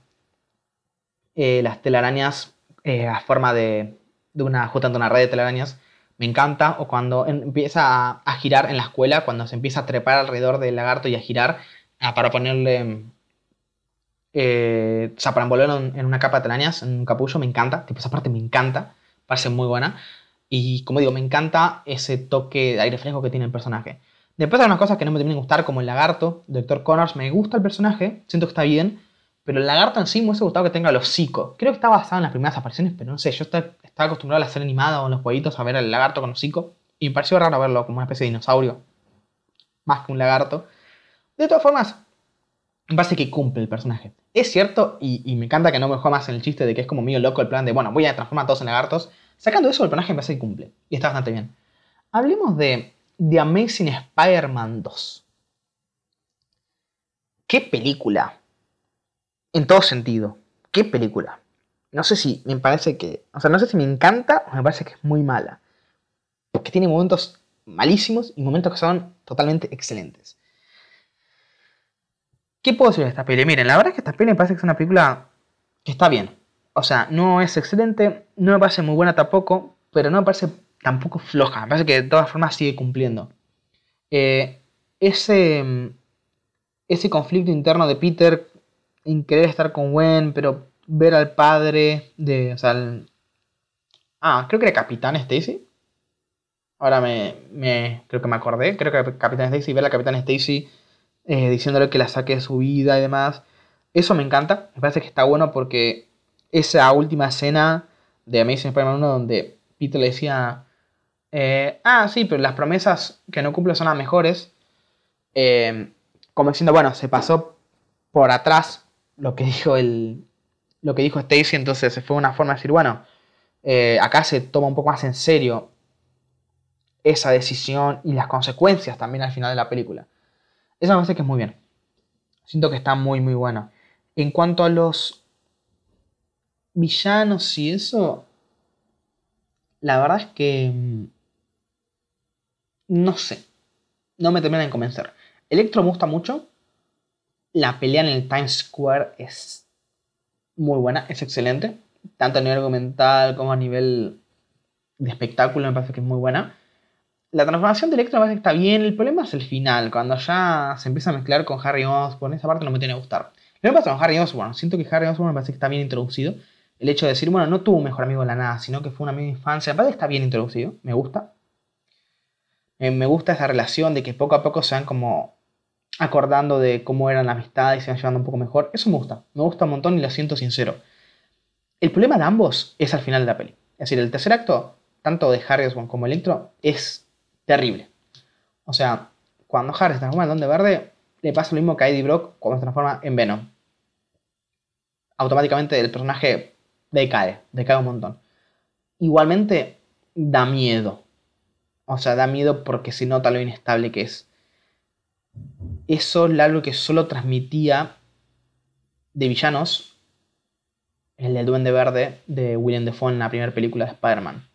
eh, las telarañas eh, a forma de, de una, justamente una red de telarañas. Me encanta, o cuando empieza a, girar en la escuela, cuando se empieza a trepar alrededor del lagarto y a girar ah, para ponerle eh, o sea, para envolverlo en, una capa de telarañas, en un capullo, me encanta. Tipo, esa parte me encanta. Parece muy buena. Y como digo, me encanta ese toque de aire fresco que tiene el personaje. Después hay unas cosas que no me terminan de gustar, como el lagarto, Doctor Connors. Me gusta el personaje, siento que está bien. Pero el lagarto en sí me hubiese gustado que tenga los hocico. Creo que está basado en las primeras apariciones, pero no sé. Yo estaba, acostumbrado a la serie animada o en los jueguitos a ver al lagarto con hocico. Y me pareció raro verlo como una especie de dinosaurio. Más que un lagarto. De todas formas, me parece que cumple el personaje. Es cierto, y, me encanta que no me juega más en el chiste de que es como medio loco el plan de, bueno, voy a transformar a todos en lagartos. Sacando eso, el personaje me parece que cumple. Y está bastante bien. Hablemos de The Amazing Spider-Man 2. ¿Qué película? En todo sentido. ¿Qué película? No sé si me parece que... O sea, no sé si me encanta o me parece que es muy mala. Porque tiene momentos malísimos y momentos que son totalmente excelentes. ¿Qué puedo decir de esta peli? Miren, la verdad es que esta peli me parece que es una película que está bien. O sea, no es excelente, no me parece muy buena tampoco, pero no me parece tampoco floja. Me parece que de todas formas sigue cumpliendo. Eh, ese, ese conflicto interno de Peter en querer estar con Gwen, pero ver al padre de. O sea, ah, creo que era Capitán Stacy. Ahora me, me, creo que me acordé. Creo que Capitán Stacy, ver a Capitán Stacy eh, diciéndole que la saque de su vida y demás. Eso me encanta, me parece que está bueno porque esa última escena de Amazing Spider-Man 1 donde Peter le decía, eh, ah, sí, pero las promesas que no cumple son las mejores, eh, como diciendo, bueno, se pasó por atrás lo que dijo el, lo que dijo Stacy, entonces fue una forma de decir, bueno, acá se toma un poco más en serio esa decisión y las consecuencias también al final de la película. Esa me parece que es muy bien. Siento que está muy, muy bueno. En cuanto a los villanos y eso, la verdad es que... Mm, no sé. No me terminan de convencer. Electro me gusta mucho. La pelea en el Times Square es muy buena, es excelente. Tanto a nivel argumental como a nivel de espectáculo me parece que es muy buena la transformación de Electro me parece que está bien. El problema es el final, cuando ya se empieza a mezclar con Harry Osborn. Esa parte no me tiene que gustar. Lo que pasa con Harry Osborn, siento que Harry Osborn me parece que está bien introducido. El hecho de decir, bueno, no tuvo un mejor amigo de la nada, sino que fue un amigo de infancia. Me parece que está bien introducido, me gusta. Eh, me gusta esa relación de que poco a poco se van como acordando de cómo eran la amistad y se van llevando un poco mejor. Eso me gusta, me gusta un montón y lo siento sincero. El problema de ambos es al final de la peli. Es decir, el tercer acto, tanto de Harry Osborn como Electro, es terrible. O sea, cuando Harry se transforma en Don de Verde, le pasa lo mismo que a Eddie Brock cuando se transforma en Venom. Automáticamente el personaje decae, decae un montón. Igualmente, da miedo. O sea, da miedo porque se nota lo inestable que es. Eso es algo que solo transmitía de villanos el del Duende Verde de William Defoe en la primera película de Spider-Man.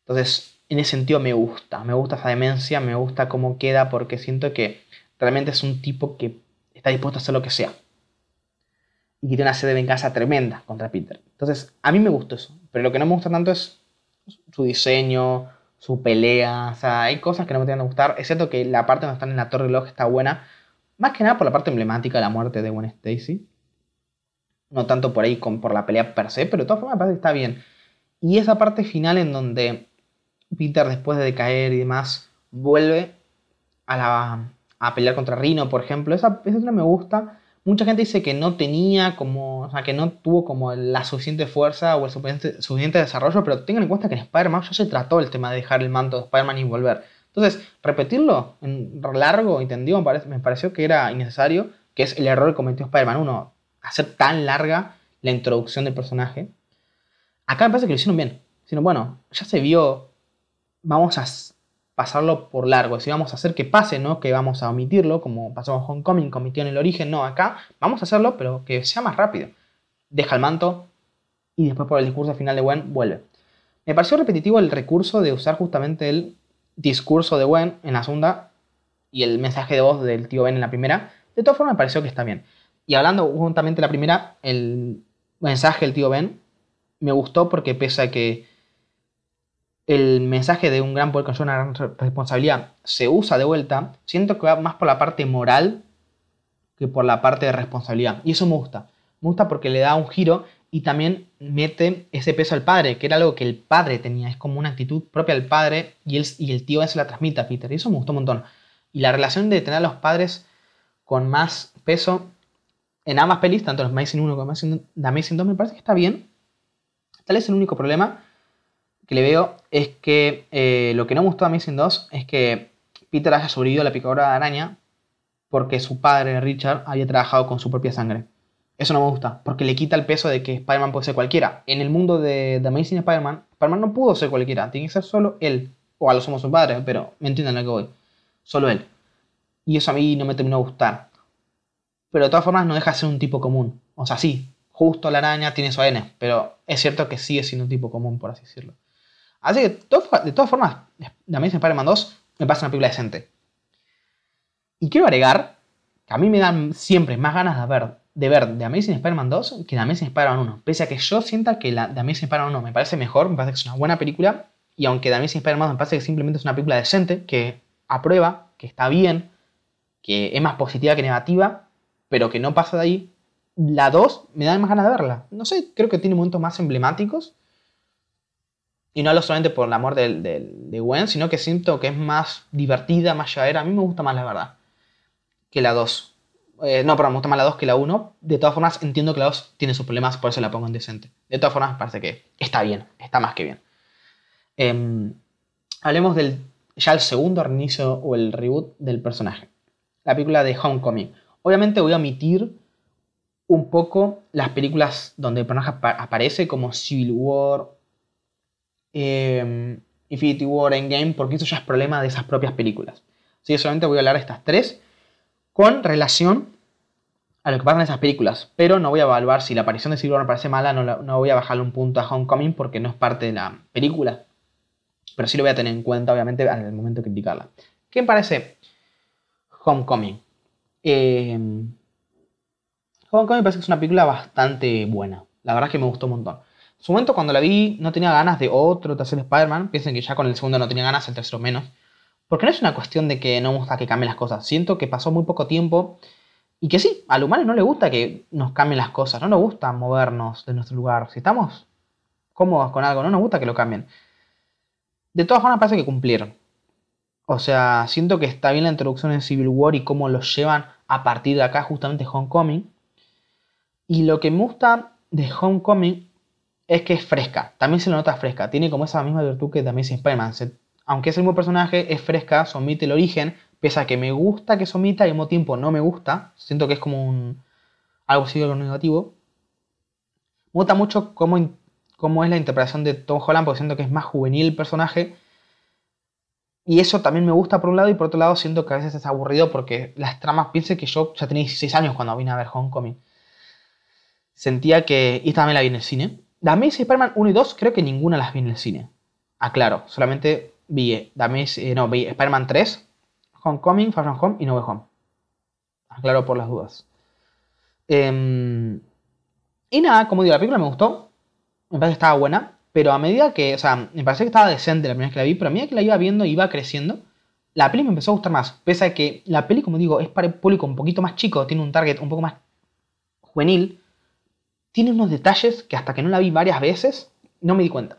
Entonces, en ese sentido me gusta, me gusta esa demencia, me gusta cómo queda porque siento que realmente es un tipo que está dispuesto a hacer lo que sea. Y que tiene una sed de venganza tremenda contra Peter. Entonces, a mí me gusta eso. Pero lo que no me gusta tanto es su diseño, su pelea. O sea, hay cosas que no me tienen que gustar. Excepto que la parte donde están en la torre reloj está buena. Más que nada por la parte emblemática de la muerte de Gwen Stacy. No tanto por ahí con, por la pelea per se, pero de todas formas me parece que está bien. Y esa parte final en donde Peter después de decaer y demás vuelve a, la, a pelear contra Rino, por ejemplo. Esa, esa me gusta. Mucha gente dice que no tenía como, o sea, que no tuvo como la suficiente fuerza o el suficiente, desarrollo, pero tengan en cuenta que en Spider-Man ya se trató el tema de dejar el manto de Spider-Man y volver. Entonces, repetirlo en largo y me, pareció que era innecesario, que es el error que cometió Spider-Man 1. hacer tan larga la introducción del personaje. Acá me parece que lo hicieron bien. Sino, bueno, ya se vio, vamos a pasarlo por largo. Si vamos a hacer que pase, no que vamos a omitirlo, como pasó con Homecoming, que omitió en el origen. No, acá vamos a hacerlo, pero que sea más rápido. Deja el manto y después por el discurso final de Gwen vuelve. Me pareció repetitivo el recurso de usar justamente el discurso de Gwen en la segunda y el mensaje de voz del tío Ben en la primera. De todas formas, me pareció que está bien. Y hablando juntamente de la primera, el mensaje del tío Ben me gustó porque pese a que el mensaje de un gran poder con una gran responsabilidad se usa de vuelta, siento que va más por la parte moral que por la parte de responsabilidad. Y eso me gusta. Me gusta porque le da un giro y también mete ese peso al padre, que era algo que el padre tenía. Es como una actitud propia del padre y, y el tío se la transmite a Peter. Y eso me gustó un montón. Y la relación de tener a los padres con más peso en ambas pelis, tanto en Amazing 1 como en Amazing 2, me parece que está bien. Tal vez el único problema que le veo es que eh, lo que no me gustó de Amazing 2 es que Peter haya sobrevivido a la picadura de araña porque su padre, Richard, había trabajado con su propia sangre. Eso no me gusta, porque le quita el peso de que Spider-Man puede ser cualquiera. En el mundo de The Amazing Spider-Man, Spider-Man no pudo ser cualquiera, tiene que ser solo él. O a lo somos su padre, pero me entienden a lo que voy. Solo él. Y eso a mí no me terminó de gustar. Pero de todas formas no deja de ser un tipo común. O sea, sí, justo la araña tiene su ADN, pero es cierto que sigue siendo un tipo común, por así decirlo. Así que, de todas formas, The Amazing Spider-Man 2 me pasa una película decente. Y quiero agregar que a mí me dan siempre más ganas de ver, de ver The Amazing Spider-Man 2 que The Amazing Spider-Man 1. Pese a que yo sienta que la The Amazing Spider-Man 1 me parece mejor, me parece que es una buena película. Y aunque The Amazing Spider-Man me parece que simplemente es una película decente, que aprueba, que está bien, que es más positiva que negativa, pero que no pasa de ahí, la 2 me da más ganas de verla. No sé, creo que tiene momentos más emblemáticos y no hablo solamente por el amor de, de, Gwen, sino que siento que es más divertida, más llevadera. A mí me gusta más la verdad que la 2. Eh, no, perdón, me gusta más la 2 que la 1. De todas formas, entiendo que la 2 tiene sus problemas, por eso la pongo en decente. De todas formas, parece que está bien, está más que bien. Em, hablemos del ya el segundo reinicio o el reboot del personaje. La película de Homecoming. Obviamente voy a omitir un poco las películas donde el personaje aparece como Civil War eh, Infinity War, Endgame, porque eso ya es problema de esas propias películas. Así que solamente voy a hablar de estas tres con relación a lo que pasa en esas películas. Pero no voy a evaluar si la aparición de War me parece mala, no, voy a bajarle un punto a Homecoming porque no es parte de la película. Pero sí lo voy a tener en cuenta, obviamente, en el momento de criticarla. ¿Qué me parece Homecoming? Eh, Homecoming me parece que es una película bastante buena. La verdad es que me gustó un montón su momento cuando la vi no tenía ganas de otro tercer Spider-Man. Piensen que ya con el segundo no tenía ganas, el tercero menos. Porque no es una cuestión de que no gusta que cambien las cosas. Siento que pasó muy poco tiempo y que sí, al humano no le gusta que nos cambien las cosas. No nos gusta movernos de nuestro lugar. Si estamos cómodos con algo, no nos gusta que lo cambien. De todas formas parece que cumplieron. O sea, siento que está bien la introducción en Civil War y cómo lo llevan a partir de acá justamente Homecoming. Y lo que me gusta de Homecoming es que es fresca. También se lo nota fresca. Tiene como esa misma virtud que también se Spider-Man. aunque es el mismo personaje, es fresca, somite el origen. Pese a que me gusta que somita y al mismo tiempo no me gusta. Siento que es como un. algo así algo negativo. Me gusta mucho cómo, cómo es la interpretación de Tom Holland, porque siento que es más juvenil el personaje. Y eso también me gusta por un lado, y por otro lado siento que a veces es aburrido porque las tramas, piense que yo ya tenía 16 años cuando vine a ver Homecoming. Sentía que. Y también la vi en el cine The Amazing Spider-Man 1 y 2 creo que ninguna las vi en el cine. Aclaro, solamente vi, eh, eh, no, vi Spider-Man 3, Homecoming, Far From Home y No Way Home. Aclaro por las dudas. Em, y nada, como digo, la película me gustó. Me parece que estaba buena. Pero a medida que, o sea, me parecía que estaba decente la primera vez que la vi, pero a medida que la iba viendo iba creciendo, la peli me empezó a gustar más. Pese a que la peli, como digo, es para el público un poquito más chico, tiene un target un poco más juvenil tiene unos detalles que hasta que no la vi varias veces, no me di cuenta.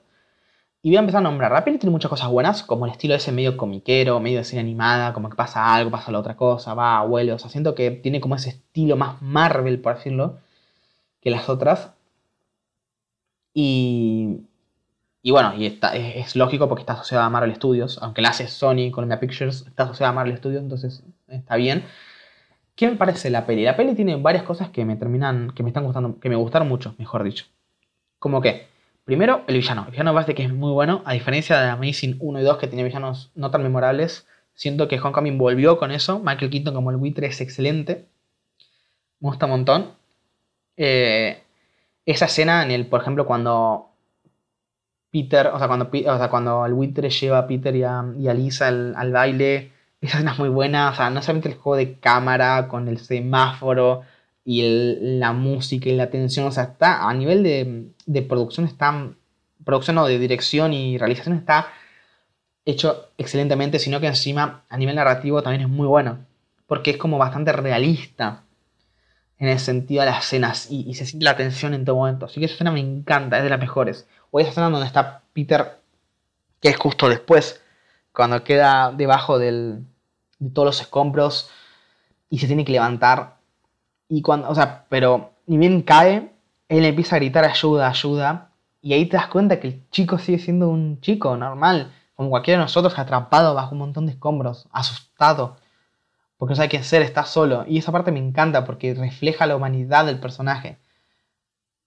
Y voy a empezar a nombrar. La peli tiene muchas cosas buenas, como el estilo ese medio comiquero, medio de serie animada, como que pasa algo, pasa la otra cosa, va, huele. O sea, siento que tiene como ese estilo más Marvel, por decirlo, que las otras. Y, bueno, está, es, lógico porque está asociada a Marvel Studios, aunque la hace Sony, Columbia Pictures, está asociada a Marvel Studios, entonces está bien ¿Qué me parece la peli? La peli tiene varias cosas que me terminan, que me están gustando, que me gustaron mucho, mejor dicho. Como que, primero, el villano. El villano base que es muy bueno, a diferencia de Amazing 1 y 2, que tiene villanos no tan memorables. Siento que Homecoming volvió con eso. Michael Keaton como el buitre es excelente. Me gusta un montón. Eh, esa escena en el, por ejemplo, cuando Peter, o sea, cuando, o sea, cuando el buitre lleva a Peter y a, Lisa al, baile, esa escena es muy buena, o sea, no solamente el juego de cámara con el semáforo y la música y la tensión, o sea, está a nivel de, producción, está, producción o de dirección y realización está hecho excelentemente, sino que encima a nivel narrativo también es muy bueno, porque es como bastante realista en el sentido de las escenas y, se siente la tensión en todo momento. Así que esa escena me encanta, es de las mejores. O esa escena donde está Peter, que es justo después, cuando queda debajo del, de todos los escombros y se tiene que levantar. Y cuando, o sea, pero ni bien cae, él empieza a gritar ayuda, ayuda. Y ahí te das cuenta que el chico sigue siendo un chico normal, como cualquiera de nosotros, atrapado bajo un montón de escombros, asustado porque no sabe qué hacer, está solo. Y esa parte me encanta porque refleja la humanidad del personaje.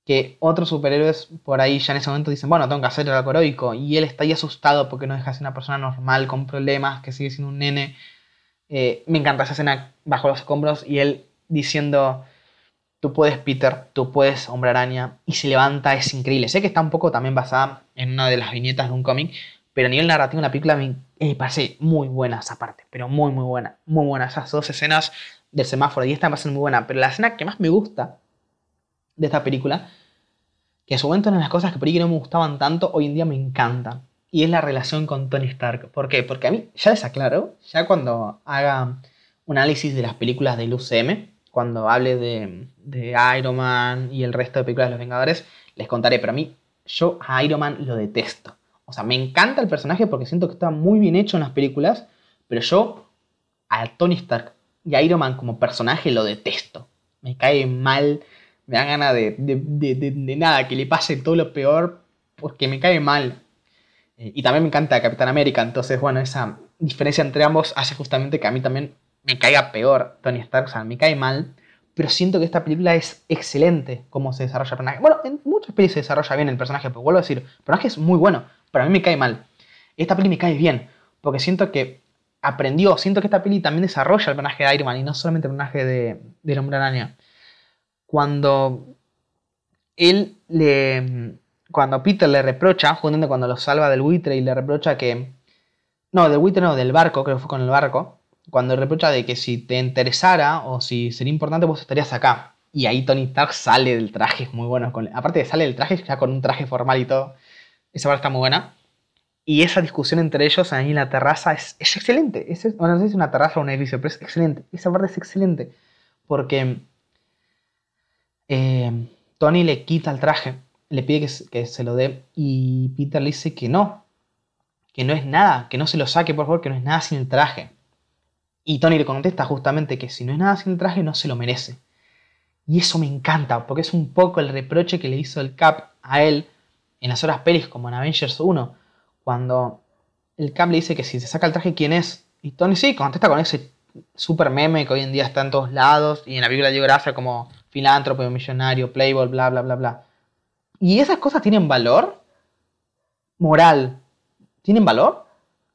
Que otros superhéroes por ahí ya en ese momento dicen, bueno, tengo que hacer algo heroico. Y él está ahí asustado porque no deja de ser una persona normal, con problemas, que sigue siendo un nene. Eh, me encanta esa escena bajo los escombros y él diciendo, tú puedes Peter, tú puedes Hombre Araña. Y se levanta, es increíble. Sé que está un poco también basada en una de las viñetas de un cómic, pero a nivel narrativo en la película me eh, parece muy buena esa parte, pero muy, muy buena. Muy buena. Esas dos escenas del semáforo y esta me parecen muy buena. Pero la escena que más me gusta de esta película, que en su momento eran las cosas que por ahí no me gustaban tanto, hoy en día me encantan. Y es la relación con Tony Stark. ¿Por qué? Porque a mí, ya les aclaro, ya cuando haga un análisis de las películas del UCM, cuando hable de, de Iron Man y el resto de películas de los Vengadores, les contaré. Pero a mí, yo a Iron Man lo detesto. O sea, me encanta el personaje porque siento que está muy bien hecho en las películas, pero yo a Tony Stark y a Iron Man como personaje lo detesto. Me cae mal, me da ganas de, de, nada, que le pase todo lo peor porque me cae mal. Eh, y también me encanta Capitán América, entonces bueno, esa diferencia entre ambos hace justamente que a mí también me caiga peor Tony Stark, o sea, me cae mal, pero siento que esta película es excelente cómo se desarrolla el personaje. Bueno, en muchas películas se desarrolla bien el personaje, pero vuelvo a decir, el personaje es muy bueno pero a mí me cae mal. Esta peli me cae bien, porque siento que aprendió, siento que esta peli también desarrolla el personaje de Iron Man y no solamente el personaje de, de Hombre Araña. Cuando él le. Cuando Peter le reprocha, justamente cuando lo salva del buitre y le reprocha que. No, del buitre no, del barco, creo que fue con el barco. Cuando le reprocha de que si te interesara o si sería importante, vos estarías acá. Y ahí Tony Stark sale del traje, es muy bueno. aparte de sale del traje, ya con un traje formal y todo. Esa parte está muy buena. Y esa discusión entre ellos ahí en la terraza es, excelente. Es, bueno, no sé si es una terraza o un edificio, pero es excelente. Esa parte es excelente. Porque eh, Tony le quita el traje, le pide que, que, se lo dé y Peter le dice que no, que no es nada, que no se lo saque por favor, que no es nada sin el traje. Y Tony le contesta justamente que si no es nada sin el traje no se lo merece. Y eso me encanta, porque es un poco el reproche que le hizo el Cap a él en las horas pelis como en Avengers 1, cuando el Cap le dice que si se saca el traje, ¿quién es? Y Tony sí, contesta con ese super meme que hoy en día está en todos lados y en la película de geografía como filántropo, millonario, playboy, bla, bla, bla, bla. ¿Y esas cosas tienen valor? Moral. ¿Tienen valor?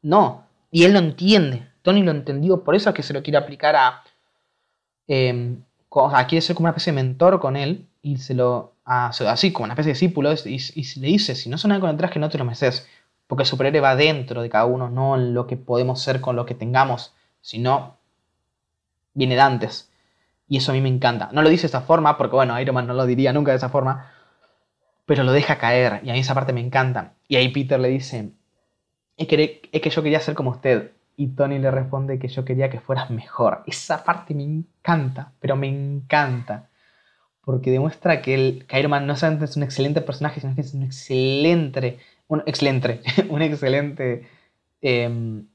No. Y él lo entiende. Tony lo entendió, por eso es que se lo quiere aplicar a... Sea, quiere ser como una especie de mentor con él y se lo así como una especie de discípulo y, le dice, si no suena con el traje no te lo mereces, porque el superhéroe va dentro de cada uno, no en lo que podemos ser con lo que tengamos, sino viene de antes. Y eso a mí me encanta. No lo dice de esa forma, porque bueno, Iron Man no lo diría nunca de esa forma, pero lo deja caer y a mí esa parte me encanta. Y ahí Peter le dice, es que, es que yo quería ser como usted. Y Tony le responde que yo quería que fueras mejor. Esa parte me encanta, pero me encanta porque demuestra que el Iron Man no solamente es un excelente personaje, sino que es un excelente, un excelente, un excelente em,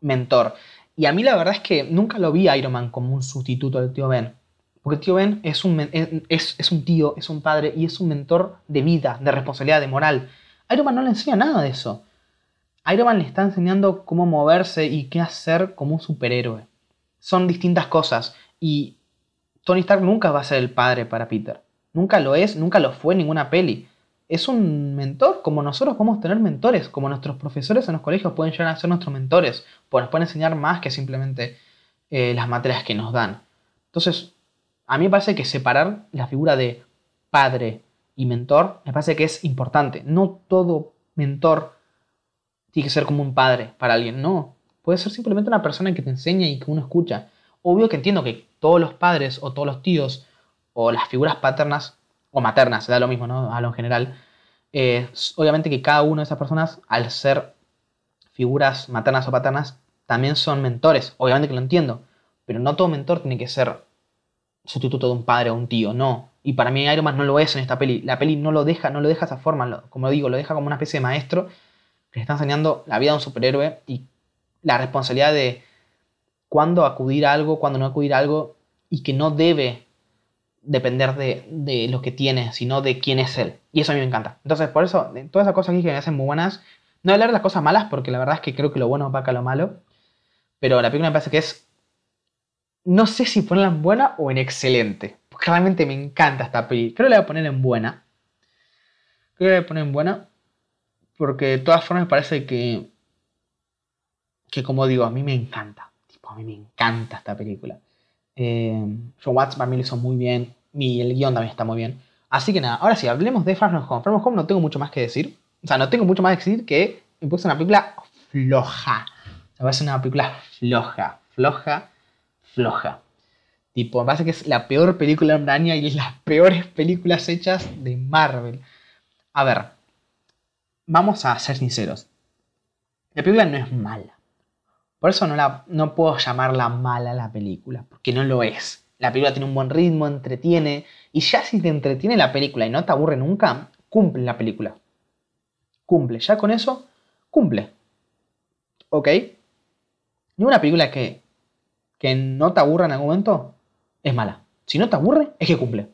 mentor. Y a mí la verdad es que nunca lo vi a Iron Man como un sustituto del tío Ben. Porque tío Ben es un, es un tío, es un padre y es un mentor de vida, de responsabilidad, de moral. Iron Man no le enseña nada de eso. Iron Man le está enseñando cómo moverse y qué hacer como un superhéroe. Son distintas cosas. Y Tony Stark nunca va a ser el padre para Peter. Nunca lo es, nunca lo fue en ninguna peli. Es un mentor, como nosotros podemos tener mentores, como nuestros profesores en los colegios pueden llegar a ser nuestros mentores, pues nos pueden enseñar más que simplemente eh, las materias que nos dan. Entonces, a mí me parece que separar la figura de padre y mentor me parece que es importante. No todo mentor tiene que ser como un padre para alguien, no. Puede ser simplemente una persona que te enseña y que uno escucha. Obvio que entiendo que todos los padres o todos los tíos o las figuras paternas o maternas, se da lo mismo, ¿no? A lo general. Eh, obviamente que cada una de esas personas, al ser figuras maternas o paternas, también son mentores. Obviamente que lo entiendo. Pero no todo mentor tiene que ser sustituto de un padre o un tío, no. Y para mí Iron Man no lo es en esta peli. La peli no lo deja, no lo deja de esa forma. Como digo, lo deja como una especie de maestro que le está enseñando la vida de un superhéroe y la responsabilidad de cuándo acudir a algo, cuándo no acudir a algo y que no debe depender de, lo que tiene, sino de quién es él. Y eso a mí me encanta. Entonces, por eso, todas esas cosas aquí que me hacen muy buenas. No hablar de las cosas malas, porque la verdad es que creo que lo bueno opaca lo malo. Pero la película me parece que es. No sé si ponerla en buena o en excelente. Porque realmente me encanta esta película. Creo que la voy a poner en buena. Creo que la voy a poner en buena. Porque de todas formas me parece que. Que como digo, a mí me encanta. Tipo, a mí me encanta esta película. Eh, John Watts para mí lo hizo muy bien. Y el guion también está muy bien. Así que nada, ahora sí, hablemos de Far Home. From Home no tengo mucho más que decir. O sea, no tengo mucho más que decir que me puse una película floja. A ser una película floja, floja, Tipo, me parece que es la peor película de año y las peores películas hechas de Marvel. A ver, vamos a ser sinceros. La película no es mala. Por eso no, la, no puedo llamarla mala la película, porque no lo es. La película tiene un buen ritmo, entretiene, y ya si te entretiene la película y no te aburre nunca, cumple la película. Cumple, ya con eso, cumple. ¿Ok? Ni una película que, que no te aburra en algún momento es mala. Si no te aburre, es que cumple.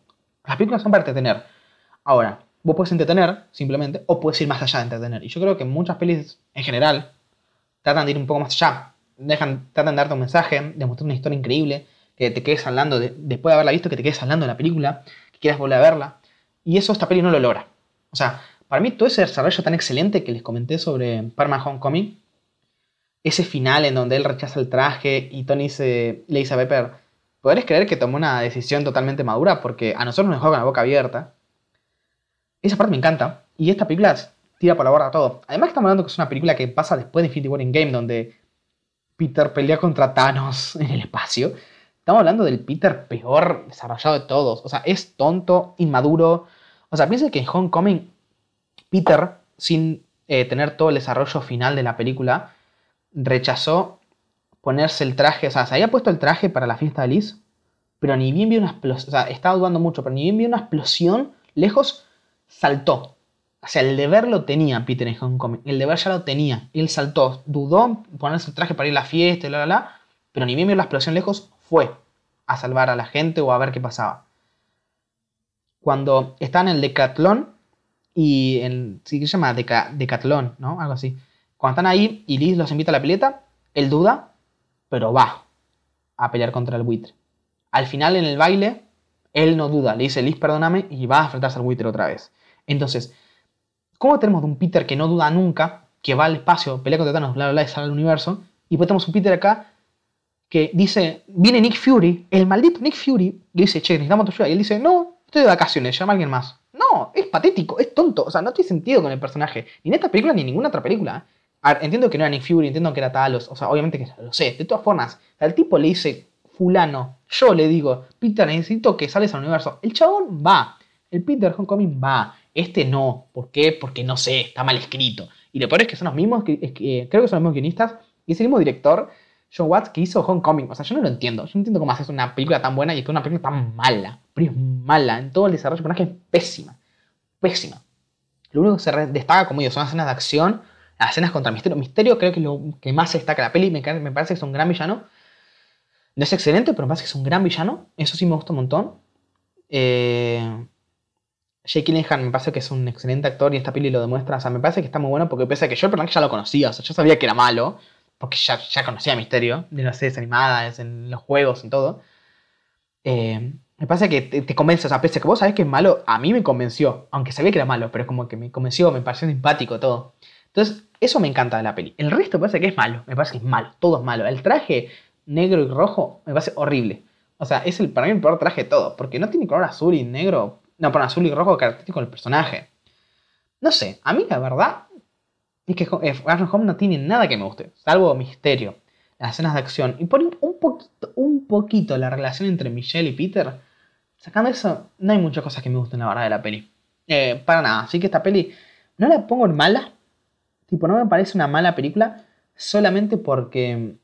Las películas son para entretener. Ahora, vos puedes entretener simplemente o puedes ir más allá de entretener. Y yo creo que muchas pelis en general tratan de ir un poco más allá dejan, tratan de darte un mensaje, de mostrar una historia increíble, que te quedes hablando, después de haberla visto, que te quedes hablando de la película, que quieras volver a verla. Y eso esta peli no lo logra. O sea, para mí todo ese desarrollo tan excelente que les comenté sobre Parma Homecoming, ese final en donde él rechaza el traje y Tony le dice a Pepper, ¿podrías creer que tomó una decisión totalmente madura? Porque a nosotros nos dejó con la boca abierta. Esa parte me encanta. Y esta película tira por la borda todo. Además estamos hablando que es una película que pasa después de Infinity War in Game, donde Peter pelea contra Thanos en el espacio. Estamos hablando del Peter peor desarrollado de todos. O sea, es tonto, inmaduro. O sea, piensa que en Homecoming, Peter, sin eh, tener todo el desarrollo final de la película, rechazó ponerse el traje. O sea, se había puesto el traje para la fiesta de Liz, pero ni bien vio una explosión. O sea, estaba dudando mucho, pero ni bien vio una explosión lejos, saltó. O sea, el deber lo tenía Peter en Homecoming. El deber ya lo tenía. Él saltó, dudó ponerse el traje para ir a la fiesta, bla, bla, bla. Pero ni bien vio la explosión lejos, fue a salvar a la gente o a ver qué pasaba. Cuando está en el decatlón y en, sí que se llama decatlón, ¿no? Algo así. Cuando están ahí y Liz los invita a la pileta, él duda, pero va a pelear contra el buitre. Al final en el baile, él no duda, le dice Liz, perdóname, y va a enfrentarse al buitre otra vez. Entonces, ¿Cómo tenemos de un Peter que no duda nunca, que va al espacio, pelea contra Thanos, bla, bla, bla, y sale al universo? Y después tenemos un Peter acá que dice, viene Nick Fury, el maldito Nick Fury, le dice, che, necesitamos tu ayuda. Y él dice, no, estoy de vacaciones, llama a alguien más. No, es patético, es tonto, o sea, no tiene sentido con el personaje. Ni en esta película ni en ninguna otra película. Entiendo que no era Nick Fury, entiendo que era Talos, o sea, obviamente que lo sé. De todas formas, al tipo le dice, fulano, yo le digo, Peter, necesito que sales al universo. El chabón va, el Peter Homecoming va. Este no. ¿Por qué? Porque no sé, está mal escrito. Y lo peor es que son los mismos, que, creo que son los mismos guionistas y es el mismo director, John Watts, que hizo Homecoming. O sea, yo no lo entiendo. Yo no entiendo cómo haces una película tan buena y después una película tan mala. Pero es mala. En todo el desarrollo de personaje es pésima. Pésima. Lo único que se destaca, como digo, son las escenas de acción, las escenas contra Misterio. Misterio creo que es lo que más destaca la peli. Me, me parece que es un gran villano. No es excelente, pero me parece que es un gran villano. Eso sí me gusta un montón. Eh, Jake Gyllenhaal me parece que es un excelente actor y esta peli lo demuestra. O sea, me parece que está muy bueno porque pese a que yo el personaje ya lo conocía, o sea, yo sabía que era malo, porque ya, conocía Misterio de las series animadas, en los juegos, en todo. Eh, me pasa que te, te convence, o sea, pese a que vos sabés que es malo, a mí me convenció, aunque sabía que era malo, pero como que me convenció, me pareció simpático todo. Entonces, eso me encanta de la peli. El resto me parece que es malo, me parece que es malo, todo es malo. El traje negro y rojo me parece horrible. O sea, es el, para mí el peor traje de todo, porque no tiene color azul y negro, no, perdón, azul y rojo característico del personaje. No sé, a mí la verdad es que eh, Home no tiene nada que me guste, salvo misterio, las escenas de acción y por un poquito, un poquito la relación entre Michelle y Peter. Sacando eso, no hay muchas cosas que me gusten la verdad de la peli. Eh, para nada, así que esta peli no la pongo en mala, tipo, no me parece una mala película solamente porque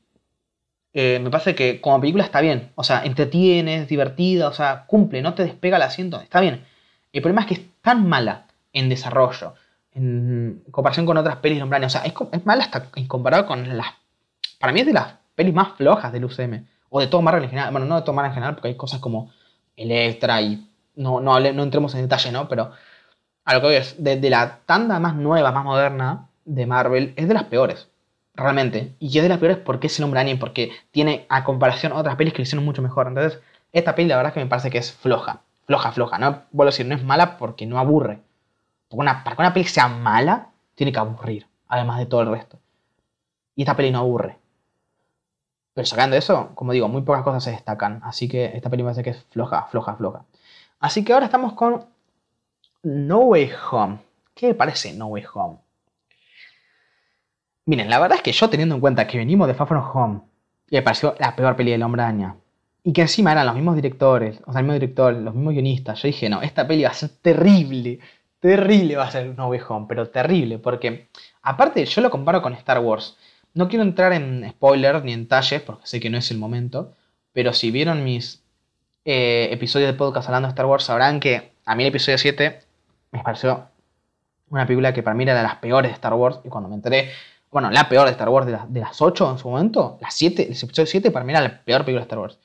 eh, me parece que como película está bien. O sea, entretiene, es divertida, o sea, cumple, no te despega el asiento, está bien. El problema es que es tan mala en desarrollo, en comparación con otras pelis de O sea, es, es mala hasta comparado con las... Para mí es de las pelis más flojas del UCM. O de todo Marvel en general. Bueno, no de todo Marvel en general, porque hay cosas como Electra y... No, no, no entremos en detalle, ¿no? Pero a lo que voy es, de, de la tanda más nueva, más moderna de Marvel, es de las peores realmente. Y es de las peores porque es el hombre anime, porque tiene a comparación otras pelis que le hicieron mucho mejor. Entonces, esta peli la verdad es que me parece que es floja. Floja, floja. No vuelvo a decir, no es mala porque no aburre. Porque una, para que una peli sea mala, tiene que aburrir. Además de todo el resto. Y esta peli no aburre. Pero sacando eso, como digo, muy pocas cosas se destacan. Así que esta peli me parece que es floja, floja, floja. Así que ahora estamos con No Way Home. ¿Qué me parece No Way Home? Miren, la verdad es que yo teniendo en cuenta que venimos de Far Home y me pareció la peor peli del hombre araña, y que encima eran los mismos directores, o sea, el mismo director, los mismos guionistas, yo dije, no, esta peli va a ser terrible, terrible va a ser Way Home, pero terrible, porque aparte yo lo comparo con Star Wars. No quiero entrar en spoilers ni en talles, porque sé que no es el momento, pero si vieron mis eh, episodios de podcast hablando de Star Wars, sabrán que a mí el episodio 7 me pareció una película que para mí era de las peores de Star Wars, y cuando me enteré bueno, la peor de Star Wars de, de las 8 en su momento, las 7, el episodio 7 para mí era la peor película de Star Wars.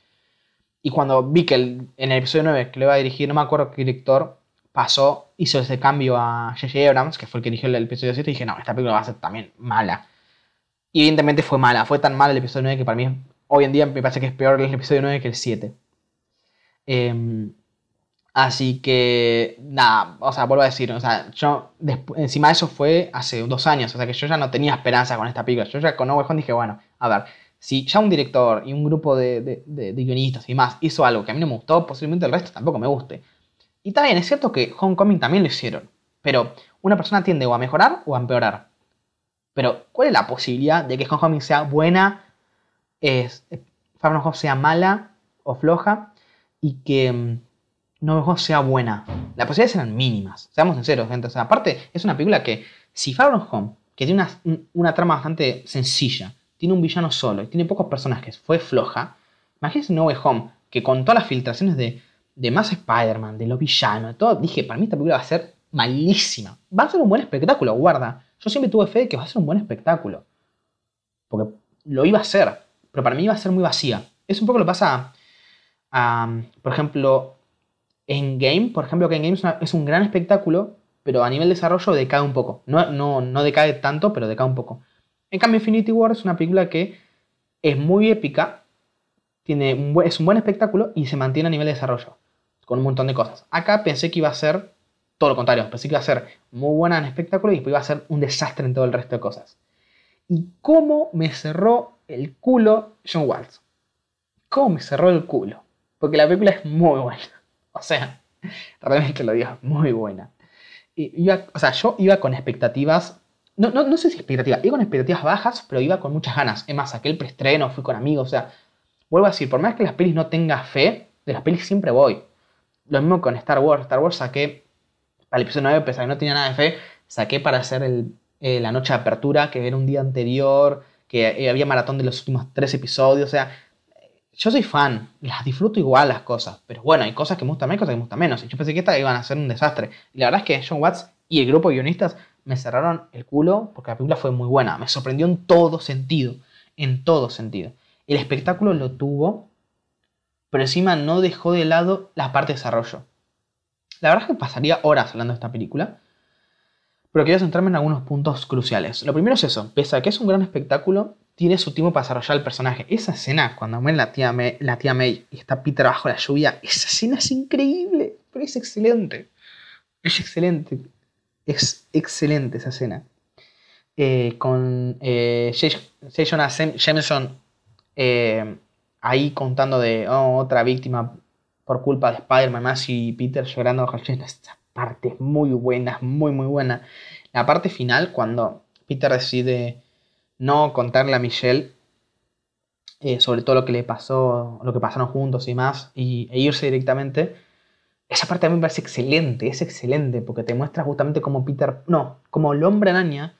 Y cuando vi que en el episodio 9 que le iba a dirigir, no me acuerdo qué director, pasó, hizo ese cambio a J.J. Abrams, que fue el que dirigió el episodio 7, y dije, no, esta película va a ser también mala. Y evidentemente fue mala, fue tan mala el episodio 9 que para mí hoy en día me parece que es peor el episodio 9 que el 7. Eh, em, Así que, nada, o sea, vuelvo a decir, o sea, yo, encima de eso fue hace dos años, o sea que yo ya no tenía esperanza con esta película. Yo ya con Home dije, bueno, a ver, si ya un director y un grupo de, de, guionistas y más hizo algo que a mí no me gustó, posiblemente el resto tampoco me guste. Y también es cierto que Homecoming también lo hicieron, pero una persona tiende o a mejorar o a empeorar. Pero, ¿cuál es la posibilidad de que Homecoming sea buena, es, Far Home sea mala o floja y que mm, no sea buena. Las posibilidades eran mínimas, seamos sinceros, gente. aparte, es una película que, si Far Home, que tiene una, trama bastante sencilla, tiene un villano solo y tiene pocos personajes, fue floja, imagínense No Way Home, que con todas las filtraciones de, de más Spider-Man, de lo villano, de todo, dije, para mí esta película va a ser malísima. Va a ser un buen espectáculo, guarda. Yo siempre tuve fe de que va a ser un buen espectáculo. Porque lo iba a ser, pero para mí iba a ser muy vacía. Es un poco lo que pasa a, por ejemplo, en Game, por ejemplo, que en Game es, un gran espectáculo, pero a nivel de desarrollo decae un poco. No, no, no decae tanto, pero decae un poco. En cambio, Infinity War es una película que es muy épica, tiene es un buen espectáculo y se mantiene a nivel de desarrollo, con un montón de cosas. Acá pensé que iba a ser todo lo contrario, pensé que iba a ser muy buena en espectáculo y después iba a ser un desastre en todo el resto de cosas. ¿Y cómo me cerró el culo John Waltz? ¿Cómo me cerró el culo? Porque la película es muy buena. O sea, realmente lo digo, muy buena. Y o sea, yo iba con expectativas, no, no, no sé si expectativas, iba con expectativas bajas, pero iba con muchas ganas. Es más, aquel preestreno, fui con amigos, o sea, vuelvo a decir, por más que las pelis no tenga fe, de las pelis siempre voy. Lo mismo con Star Wars. Star Wars saqué, para el episodio 9, pesar que no tenía nada de fe, saqué para hacer eh, la noche de apertura, que era un día anterior, que había maratón de los últimos tres episodios, o sea, yo soy fan, las disfruto igual las cosas, pero bueno, hay cosas que me gustan más y cosas que me gustan menos. Y yo pensé que estas iban a ser un desastre. Y la verdad es que John Watts y el grupo de guionistas me cerraron el culo porque la película fue muy buena. Me sorprendió en todo sentido. En todo sentido. El espectáculo lo tuvo, pero encima no dejó de lado la parte de desarrollo. La verdad es que pasaría horas hablando de esta película, pero quiero centrarme en algunos puntos cruciales. Lo primero es eso, pese a que es un gran espectáculo, tiene su tiempo para desarrollar el personaje. Esa escena, cuando muere la tía, May, la tía May y está Peter bajo la lluvia, esa escena es increíble, pero es excelente. Es excelente. Es excelente esa escena. Eh, con eh, J. Jonah Jameson eh, ahí contando de oh, otra víctima por culpa de Spider-Man, más y Peter llorando bajo la Esta parte es muy buena, muy, muy buena. La parte final, cuando Peter decide no contarle a Michelle eh, sobre todo lo que le pasó, lo que pasaron juntos y más, y, e irse directamente, esa parte a mí me parece excelente, es excelente, porque te muestra justamente cómo Peter, no, como el hombre araña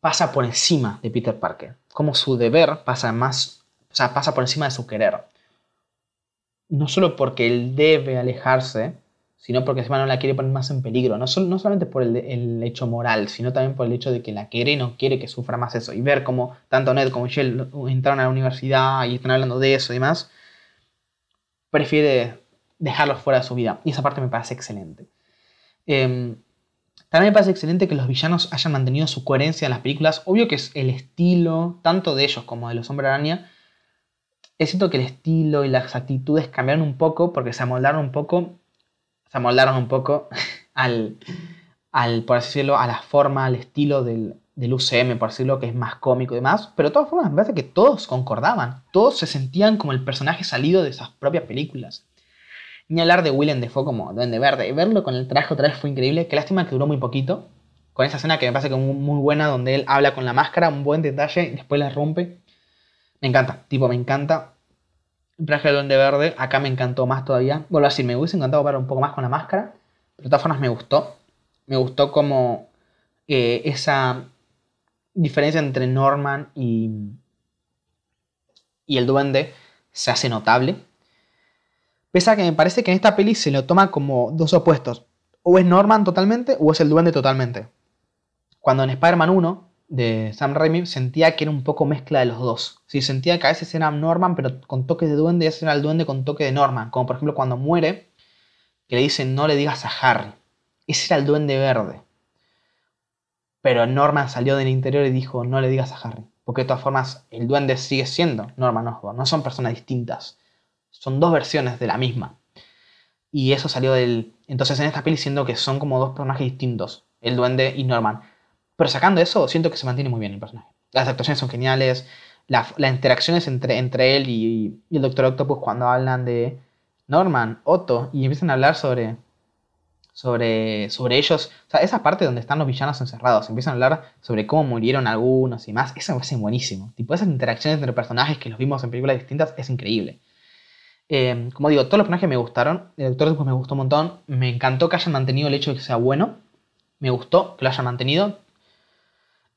pasa por encima de Peter Parker, como su deber pasa más, o sea, pasa por encima de su querer. No solo porque él debe alejarse, sino porque encima no la quiere poner más en peligro. No, no solamente por el, hecho moral, sino también por el hecho de que la quiere y no quiere que sufra más eso. Y ver cómo tanto Ned como Michelle entraron a la universidad y están hablando de eso y demás, prefiere dejarlos fuera de su vida. Y esa parte me parece excelente. Em, también me parece excelente que los villanos hayan mantenido su coherencia en las películas. Obvio que es el estilo, tanto de ellos como de los Hombres Araña. Es cierto que el estilo y las actitudes cambiaron un poco porque se amoldaron un poco se amoldaron un poco al, al, por así decirlo, a la forma, al estilo del, del UCM, por decirlo, que es más cómico y demás. Pero de todas formas, me parece que todos concordaban. Todos se sentían como el personaje salido de esas propias películas. Ni hablar de Willem Dafoe como Duende Verde. Verlo con el traje otra vez fue increíble. Qué lástima que duró muy poquito. Con esa escena que me parece que muy, muy buena, donde él habla con la máscara, un buen detalle, y después la rompe. Me encanta, tipo, me encanta. Traje de Duende Verde, acá me encantó más todavía. Vuelvo a decir, me hubiese encantado ver un poco más con la máscara, pero de todas formas me gustó. Me gustó como eh, esa diferencia entre Norman y, y el duende se hace notable. Pese a que me parece que en esta peli se lo toma como dos opuestos. O es Norman totalmente o es el duende totalmente. Cuando en Spider-Man 1 de Sam Raimi sentía que era un poco mezcla de los dos. Sí, sentía que a veces era Norman, pero con toque de duende, y a veces era el duende con toque de Norman. Como por ejemplo cuando muere, que le dicen no le digas a Harry. Ese era el duende verde. Pero Norman salió del interior y dijo no le digas a Harry. Porque de todas formas el duende sigue siendo Norman Osborn. No son personas distintas. Son dos versiones de la misma. Y eso salió del... Entonces en esta peli siendo que son como dos personajes distintos. El duende y Norman. Pero sacando eso, siento que se mantiene muy bien el personaje. Las actuaciones son geniales, las interacciones entre, entre él y, el Doctor Octopus cuando hablan de Norman, Otto, y empiezan a hablar sobre, sobre, sobre ellos. O sea, esa parte donde están los villanos encerrados, empiezan a hablar sobre cómo murieron algunos y más. Eso me parece buenísimo. Tipo, esas interacciones entre personajes que los vimos en películas distintas es increíble. Eh, como digo, todos los personajes me gustaron. El Doctor Octopus me gustó un montón. Me encantó que hayan mantenido el hecho de que sea bueno. Me gustó que lo hayan mantenido.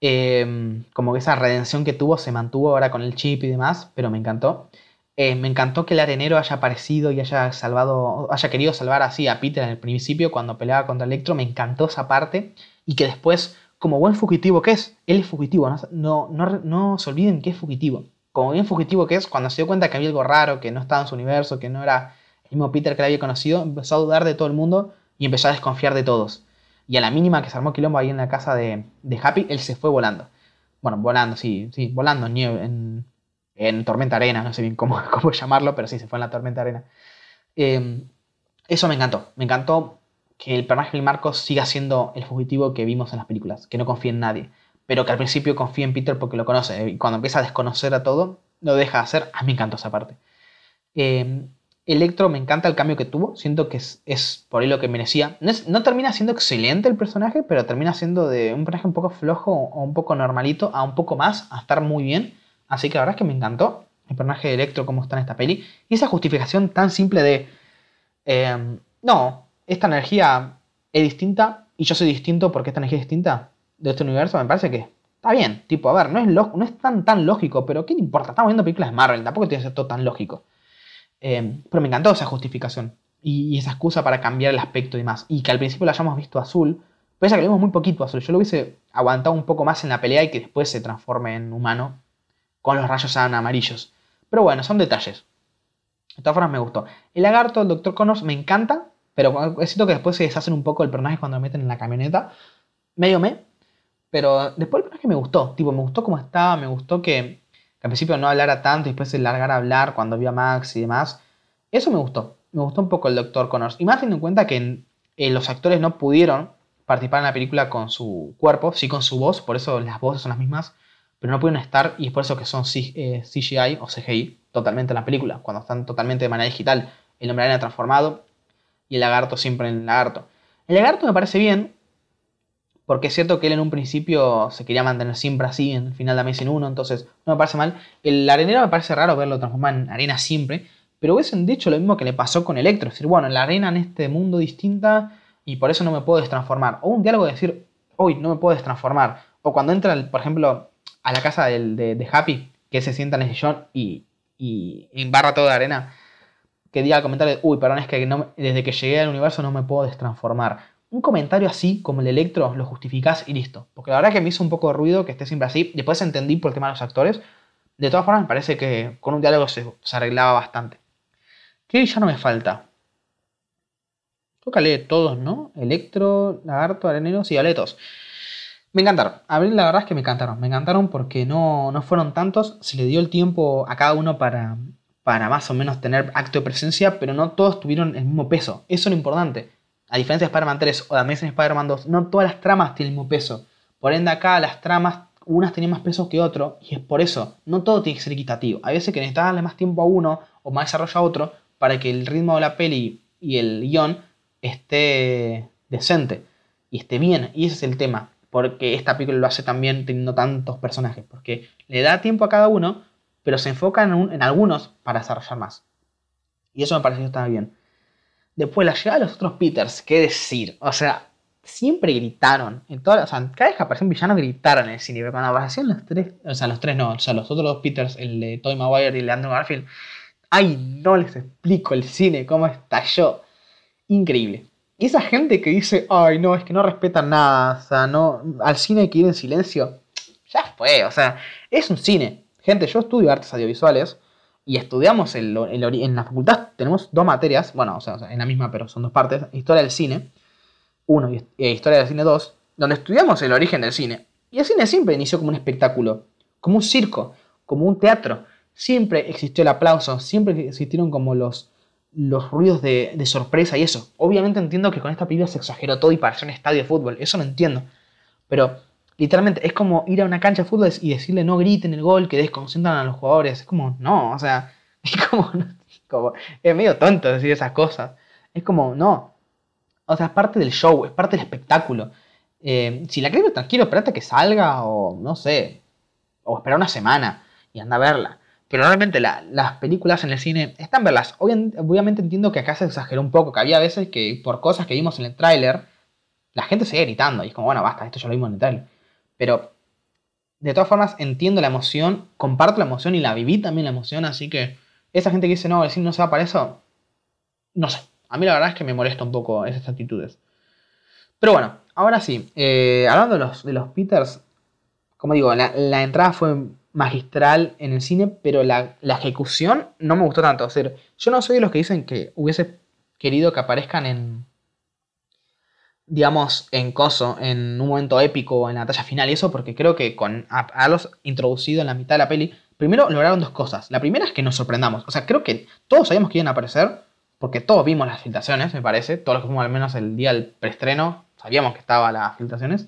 Em, como que esa redención que tuvo se mantuvo ahora con el chip y demás, pero me encantó. Eh, me encantó que el arenero haya aparecido y haya salvado, haya querido salvar así a Peter en el principio cuando peleaba contra Electro. Me encantó esa parte. Y que después, como buen fugitivo que es, él es fugitivo, no, no, no, se olviden que es fugitivo. Como bien fugitivo que es, cuando se dio cuenta que había algo raro, que no estaba en su universo, que no era el mismo Peter que le había conocido, empezó a dudar de todo el mundo y empezó a desconfiar de todos. Y a la mínima que se armó quilombo ahí en la casa de, Happy, él se fue volando. Bueno, volando, sí, sí, volando en, en, Tormenta Arena, no sé bien cómo, cómo, llamarlo, pero sí, se fue en la Tormenta Arena. Em, eso me encantó. Me encantó que el personaje de Marcos siga siendo el fugitivo que vimos en las películas, que no confía en nadie, pero que al principio confía en Peter porque lo conoce. Y cuando empieza a desconocer a todo, lo deja de hacer. A mí me encantó esa parte. Eh, Electro me encanta el cambio que tuvo, siento que es, por ahí lo que merecía. No, termina siendo excelente el personaje, pero termina siendo de un personaje un poco flojo o un poco normalito a un poco más, a estar muy bien. Así que la verdad es que me encantó el personaje de Electro como está en esta peli. Y esa justificación tan simple de, em, no, esta energía es distinta y yo soy distinto porque esta energía es distinta de este universo, me parece que está bien. Tipo, a ver, no es, no es tan, tan lógico, pero ¿qué importa? Estamos viendo películas de Marvel, tampoco tiene que ser todo tan lógico. Em, pero me encantó esa justificación y, esa excusa para cambiar el aspecto y demás. Y que al principio lo hayamos visto azul, pese a que lo vimos muy poquito azul. Yo lo hubiese aguantado un poco más en la pelea y que después se transforme en humano con los rayos amarillos. Pero bueno, son detalles. De todas formas me gustó. El lagarto del Dr. Connors me encanta, pero siento que después se deshacen un poco el personaje cuando lo meten en la camioneta. Medio me. Pero después es que me gustó, tipo, me gustó cómo estaba, me gustó que, al principio no hablara tanto y después se largara a hablar cuando vio a Max y demás. Eso me gustó, me gustó un poco el Dr. Connors. Y más teniendo en cuenta que eh, los actores no pudieron participar en la película con su cuerpo, sí con su voz, por eso las voces son las mismas, pero no pudieron estar y es por eso que son CGI eh, o CGI totalmente en la película, cuando están totalmente de manera digital. El hombre araña transformado y el lagarto siempre en el lagarto. El lagarto me parece bien, porque es cierto que él en un principio se quería mantener siempre así, en el final de Amazing 1, entonces no me parece mal. El arenero me parece raro verlo transformar en arena siempre, pero hubiesen dicho lo mismo que le pasó con Electro, es decir, bueno, la arena en este mundo distinta y por eso no me puedo destransformar. O un diálogo de decir, hoy no me puedo destransformar. O cuando entra, por ejemplo, a la casa de, Happy, que se sienta en el sillón y, y embarra toda la arena, que diga al comentario, uy, perdón, es que desde que llegué al universo no me puedo destransformar. Un comentario así, como el Electro, lo justificás y listo. Porque la verdad que me hizo un poco de ruido que esté siempre así. Después entendí por el tema de los actores. De todas formas, me parece que con un diálogo se, arreglaba bastante. ¿Qué ya no me falta? Toca leer todos, ¿no? Electro, Lagarto, Areneros y Aletos. Me encantaron. A ver, la verdad es que me encantaron. Me encantaron porque no, no fueron tantos. Se le dio el tiempo a cada uno para, para más o menos tener acto de presencia, pero no todos tuvieron el mismo peso. Eso es lo importante. A diferencia de Spider-Man 3 o de Amazing Spider-Man 2, no todas las tramas tienen el mismo peso. Por ende, acá las tramas, unas tenían más peso que otro, y es por eso. No todo tiene que ser equitativo. Hay veces que necesitas darle más tiempo a uno o más desarrollo a otro para que el ritmo de la peli y el guion esté decente y esté bien. Y ese es el tema. Porque esta película lo hace también teniendo tantos personajes. Porque le da tiempo a cada uno, pero se enfoca en, algunos para desarrollar más. Y eso me pareció que estaba bien. Después la llegada de los otros Peters, qué decir. O sea, siempre gritaron. En todas, o sea, cada vez que apareció un villano gritaron en el cine. Pero cuando aparecían los tres, o sea, los tres no, o sea, los otros dos Peters, el de Tobey Maguire y el de Andrew Garfield. Ay, no les explico el cine, cómo estalló. Increíble. Y esa gente que dice, ay, no, es que no respetan nada, o sea, no, al cine hay que ir en silencio. Ya fue, o sea, es un cine. Gente, yo estudio artes audiovisuales y estudiamos en, la facultad, tenemos dos materias, bueno, o sea, en la misma, pero son dos partes, historia del cine, uno, y e historia del cine dos, donde estudiamos el origen del cine. Y el cine siempre inició como un espectáculo, como un circo, como un teatro. Siempre existió el aplauso, siempre existieron como los, los ruidos de, sorpresa y eso. Obviamente entiendo que con esta película se exageró todo y pareció un estadio de fútbol, eso lo entiendo. Pero Literalmente, es como ir a una cancha de fútbol y decirle no griten el gol, que desconcentran a los jugadores. Es como, no, o sea, es como, como es medio tonto decir esas cosas. Es como, no. O sea, es parte del show, es parte del espectáculo. Eh, si la quieres tranquilo, espérate que salga o no sé, o espera una semana y anda a verla. Pero realmente las películas en el cine están verlas. Obviamente, obviamente entiendo que acá se exageró un poco, que había veces que por cosas que vimos en el tráiler, la gente seguía gritando y es como, bueno, basta, esto ya lo vimos en el tráiler. Pero de todas formas entiendo la emoción, comparto la emoción y la viví también la emoción, así que esa gente que dice, no, el cine no se va para eso, no sé. A mí la verdad es que me molesta un poco esas actitudes. Pero bueno, ahora sí, eh, hablando de los, de los Peters, como digo, la, entrada fue magistral en el cine, pero la, la, ejecución no me gustó tanto. O sea, yo no soy de los que dicen que hubiese querido que aparezcan en, digamos, en coso, en un momento épico, en la batalla final y eso, porque creo que con haberlos introducido en la mitad de la peli, primero lograron dos cosas. La primera es que nos sorprendamos. O sea, creo que todos sabíamos que iban a aparecer, porque todos vimos las filtraciones, me parece. Todos los que fuimos al menos el día del preestreno, sabíamos que estaban las filtraciones.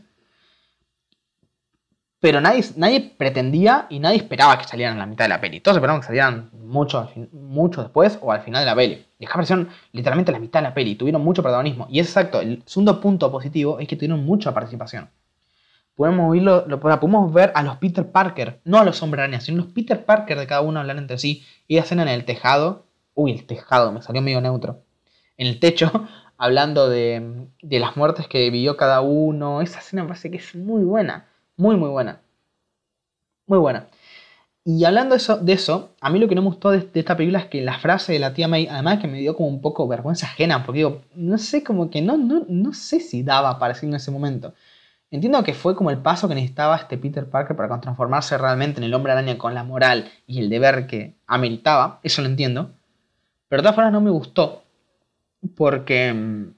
Pero nadie, nadie pretendía y nadie esperaba que salieran en la mitad de la peli. Todos esperaban que salieran mucho, mucho después o al final de la peli. Y aparecieron literalmente la mitad de la peli. Tuvieron mucho protagonismo. Y es exacto. El segundo punto positivo es que tuvieron mucha participación. Podemos, lo, podemos ver a los Peter Parker, no a los Araña, sino a los Peter Parker de cada uno hablar entre sí. Y hacen en el tejado. Uy, el tejado, me salió medio neutro. En el techo, hablando de, de las muertes que vivió cada uno. Esa escena me parece que es muy buena. Muy, muy buena. Muy buena. Y hablando de eso, a mí lo que no me gustó de, esta película es que la frase de la tía May, además que me dio como un poco vergüenza ajena, porque digo, no sé, como que no, no, no sé si daba para decir en ese momento. Entiendo que fue como el paso que necesitaba este Peter Parker para transformarse realmente en el hombre araña con la moral y el deber que ameritaba, eso lo entiendo. Pero de todas formas no me gustó, porque mm,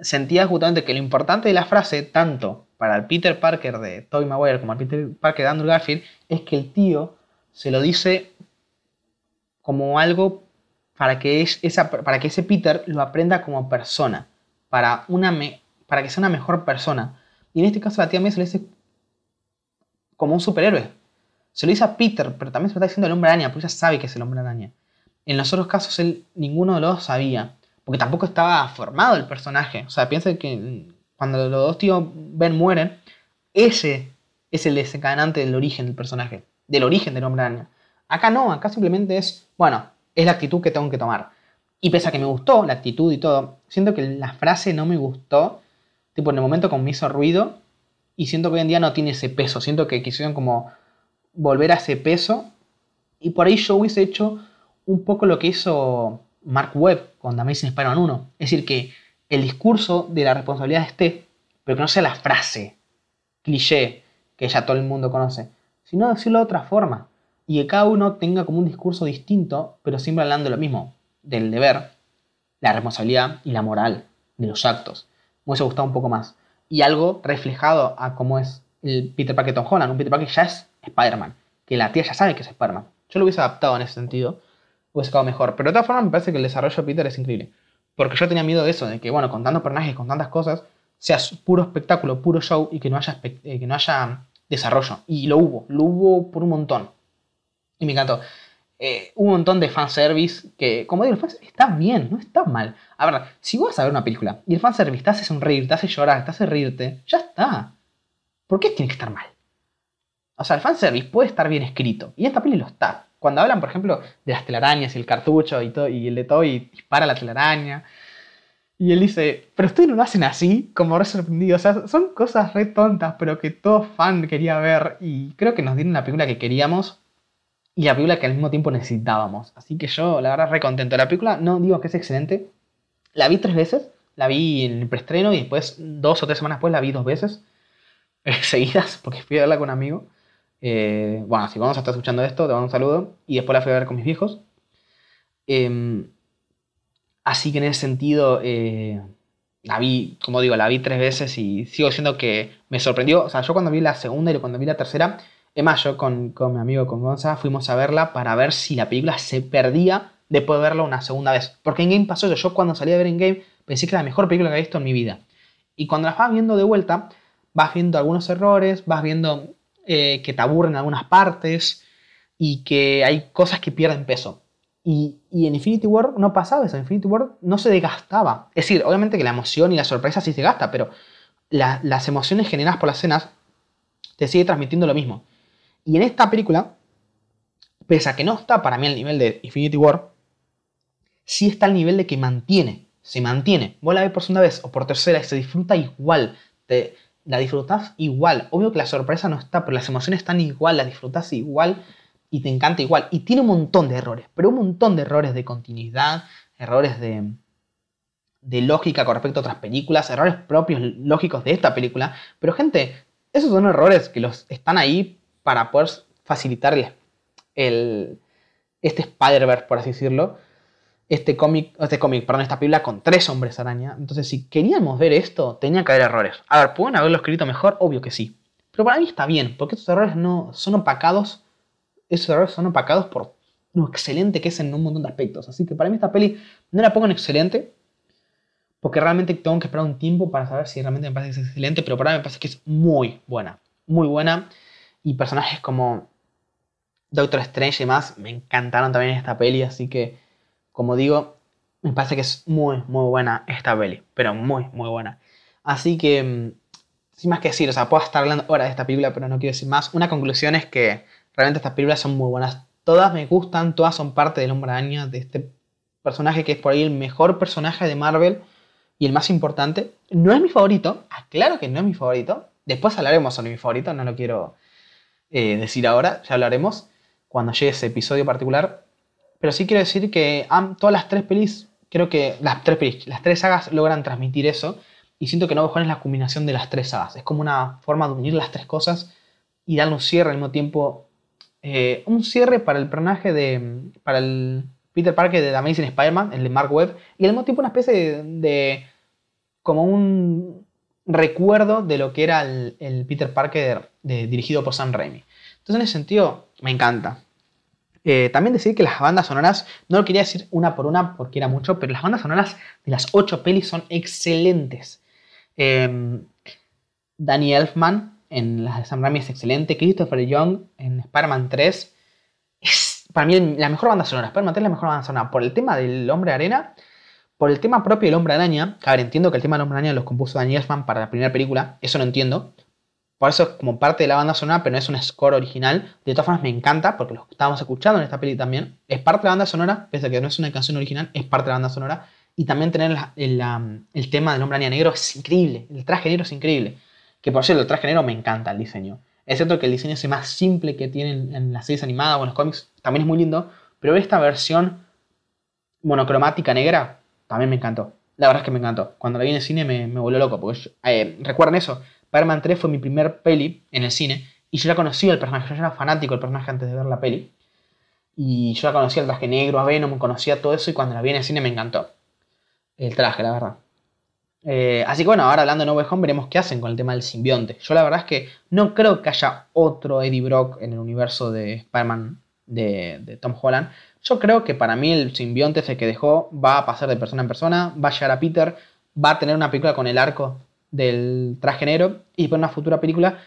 sentía justamente que lo importante de la frase, tanto para el Peter Parker de Tobey Maguire como el Peter Parker de Andrew Garfield es que el tío se lo dice como algo para que, para que ese Peter lo aprenda como persona, para, que sea una mejor persona. Y en este caso la tía May se lo dice como un superhéroe. Se lo dice a Peter, pero también se lo está diciendo al hombre araña, porque ella sabe que es el hombre araña. En los otros casos él, ninguno de los dos sabía, porque tampoco estaba formado el personaje. O sea, piensa que cuando los dos tíos Ben mueren, ese es el desencadenante del origen del personaje, del origen del hombre araña. Acá no, acá simplemente es, bueno, es la actitud que tengo que tomar. Y pese a que me gustó la actitud y todo, siento que la frase no me gustó, tipo en el momento como me hizo ruido, y siento que hoy en día no tiene ese peso, siento que quisieron como volver a ese peso, y por ahí yo hubiese hecho un poco lo que hizo Mark Webb con The Amazing Spider-Man 1, es decir, que el discurso de la responsabilidad esté, pero que no sea la frase cliché que ya todo el mundo conoce, sino decirlo de otra forma y que cada uno tenga como un discurso distinto, pero siempre hablando lo mismo, del deber, la responsabilidad y la moral de los actos. Me hubiese gustado un poco más. Y algo reflejado a cómo es el Peter Parker Tom Holland. Un Peter Parker ya es Spider-Man, que la tía ya sabe que es Spider-Man. Yo lo hubiese adaptado en ese sentido, hubiese quedado mejor. Pero de todas formas me parece que el desarrollo de Peter es increíble. Porque yo tenía miedo de eso, de que, bueno, con tantos personajes, con tantas cosas, sea puro espectáculo, puro show y que no haya, eh, que no haya desarrollo. Y lo hubo, lo hubo por un montón. Y me encantó. Eh, un montón de fanservice que, como digo, el fanservice está bien, no está mal. A ver, si vas a ver una película y el fanservice te hace sonreír, te hace llorar, te hace reírte, ya está. ¿Por qué tiene que estar mal? O sea, el fanservice puede estar bien escrito. Y esta peli lo está. Cuando hablan, por ejemplo, de las telarañas y el cartucho y, todo, y el de todo y dispara la telaraña. Y él dice, pero ustedes no lo hacen así, como re sorprendido. O sea, son cosas re tontas, pero que todo fan quería ver. Y creo que nos dieron la película que queríamos y la película que al mismo tiempo necesitábamos. Así que yo, la verdad, re contento. La película, no digo que es excelente. La vi tres veces. La vi en el preestreno y después, dos o tres semanas después, la vi dos veces. seguidas, porque fui a verla con un amigo. Eh, bueno, si vamos a estar escuchando esto, te mando un saludo. Y después la fui a ver con mis viejos. Em, así que en ese sentido, eh, la vi, como digo, la vi tres veces y sigo siendo que me sorprendió. O sea, yo cuando vi la segunda y cuando vi la tercera, es más, yo con, mi amigo, con Gonza, fuimos a verla para ver si la película se perdía de poder verla una segunda vez. Porque en Game pasó eso. Yo cuando salí a ver en Game pensé que era la mejor película que he visto en mi vida. Y cuando la vas viendo de vuelta, vas viendo algunos errores, vas viendo eh, que te aburren algunas partes y que hay cosas que pierden peso. Y, en Infinity War no pasaba eso. En Infinity War no se desgastaba. Es decir, obviamente que la emoción y la sorpresa sí se gasta, pero las emociones generadas por las escenas te sigue transmitiendo lo mismo. Y en esta película, pese a que no está para mí al nivel de Infinity War, sí está al nivel de que mantiene, se mantiene. Vos la ves por segunda vez o por tercera y se disfruta igual. Te, la disfrutas igual. Obvio que la sorpresa no está, pero las emociones están igual, la disfrutas igual y te encanta igual. Y tiene un montón de errores, pero un montón de errores de continuidad, errores de, de lógica con respecto a otras películas, errores propios lógicos de esta película. Pero gente, esos son errores que los están ahí para poder facilitarle el, este Spider-Verse, por así decirlo, este cómic, este cómic, perdón, esta película con tres hombres araña. Entonces, si queríamos ver esto, tenía que haber errores. A ver, ¿pueden haberlo escrito mejor? Obvio que sí. Pero para mí está bien, porque estos errores no son opacados. Esos errores son opacados por lo excelente que es en un montón de aspectos. Así que para mí esta peli no la pongo en excelente, porque realmente tengo que esperar un tiempo para saber si realmente me parece que es excelente, pero para mí me parece que es muy buena. Muy buena. Y personajes como Doctor Strange y demás me encantaron también en esta peli, así que, como digo, me parece que es muy, muy buena esta peli, pero muy, muy buena. Así que, mm, sin más que decir, o sea, puedo estar hablando ahora de esta película, pero no quiero decir más. Una conclusión es que realmente estas películas son muy buenas. Todas me gustan, todas son parte del hombre araña, de este personaje que es por ahí el mejor personaje de Marvel y el más importante. No es mi favorito, aclaro que no es mi favorito. Después hablaremos sobre mi favorito, no lo quiero eh, decir ahora, ya hablaremos cuando llegue ese episodio particular. Pero sí quiero decir que todas las tres pelis, creo que las tres pelis, las tres sagas logran transmitir eso. Y siento que No Juan es la combinación de las tres sagas. Es como una forma de unir las tres cosas y darle un cierre al mismo tiempo. Eh, un cierre para el personaje de. para el Peter Parker de The Amazing Spider-Man, el de Mark Webb. Y al mismo tiempo una especie de como un recuerdo de lo que era el, Peter Parker dirigido por Sam Raimi. Entonces, en ese sentido, me encanta. Eh, también decir que las bandas sonoras, no lo quería decir una por una porque era mucho, pero las bandas sonoras de las ocho pelis son excelentes. Em, Danny Elfman en las de Sam Raimi es excelente. Christopher Young en Spider-Man 3 es para mí la mejor banda sonora. Spider-Man 3 es la mejor banda sonora. Por el tema del hombre arena, por el tema propio del hombre araña. A ver, entiendo que el tema del hombre araña los compuso Danny Elfman para la primera película. Eso lo entiendo. Por eso es como parte de la banda sonora, pero no es un score original. De todas formas, me encanta, porque lo estábamos escuchando en esta peli también. Es parte de la banda sonora, pese a que no es una canción original, es parte de la banda sonora. Y también tener el, tema del hombre negro es increíble. El traje negro es increíble. Que por cierto, el traje negro me encanta el diseño. Es cierto que el diseño es más simple que tienen en las series animadas o en los cómics, también es muy lindo. Pero esta versión monocromática negra también me encantó. La verdad es que me encantó. Cuando la vi en el cine me, me volvió loco. Porque eh, recuerden eso, Spider-Man 3 fue mi primer peli en el cine y yo ya conocía el personaje, yo era fanático del personaje antes de ver la peli. Y yo ya conocía el traje negro, a Venom, conocía todo eso y cuando la vi en el cine me encantó. El traje, la verdad. Eh, así que bueno, ahora hablando de No Way Home veremos qué hacen con el tema del simbionte. Yo la verdad es que no creo que haya otro Eddie Brock en el universo de Spider-Man de, de, Tom Holland. Yo creo que para mí el simbionte ese que dejó va a pasar de persona en persona, va a llegar a Peter, va a tener una película con el arco del traje negro y por una futura película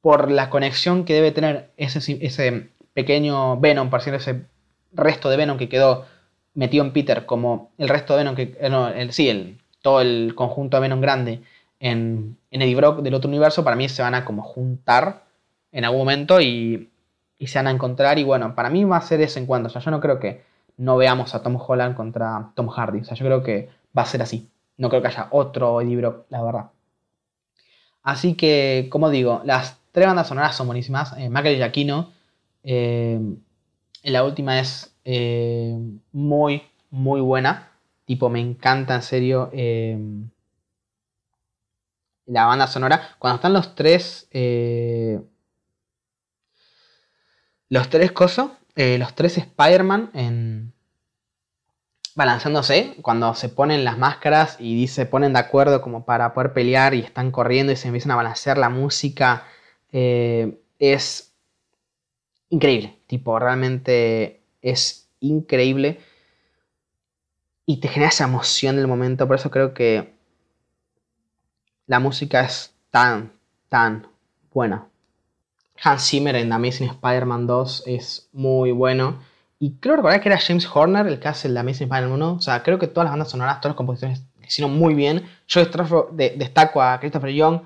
por la conexión que debe tener ese, ese pequeño Venom, por decirlo, ese resto de Venom que quedó metido en Peter, como el resto de Venom que. Eh, el, sí, el, todo el conjunto de Venom grande en, en Eddie Brock del otro universo, para mí se van a como juntar en algún momento y, y se van a encontrar. Y bueno, para mí va a ser ese encuentro. O sea, yo no creo que no veamos a Tom Holland contra Tom Hardy. O sea, yo creo que va a ser así. No creo que haya otro libro, la verdad. Así que, como digo, las tres bandas sonoras son buenísimas. Eh, Michael y Giacchino. Eh, la última es eh, muy, muy buena. Tipo, me encanta en serio eh, la banda sonora. Cuando están los tres. los tres cosas. los tres Spider-Man en, balanceándose cuando se ponen las máscaras y se ponen de acuerdo como para poder pelear y están corriendo y se empiezan a balancear la música eh, es increíble tipo realmente es increíble. Y te genera esa emoción del momento por eso creo que la música es tan tan buena. Hans Zimmer en Amazing Spider-Man 2 es muy bueno y creo recordar que era James Horner el que hace la Amazing Spider-Man 1. O sea, creo que todas las bandas sonoras, todas las composiciones hicieron muy bien. Yo destaco a Christopher Young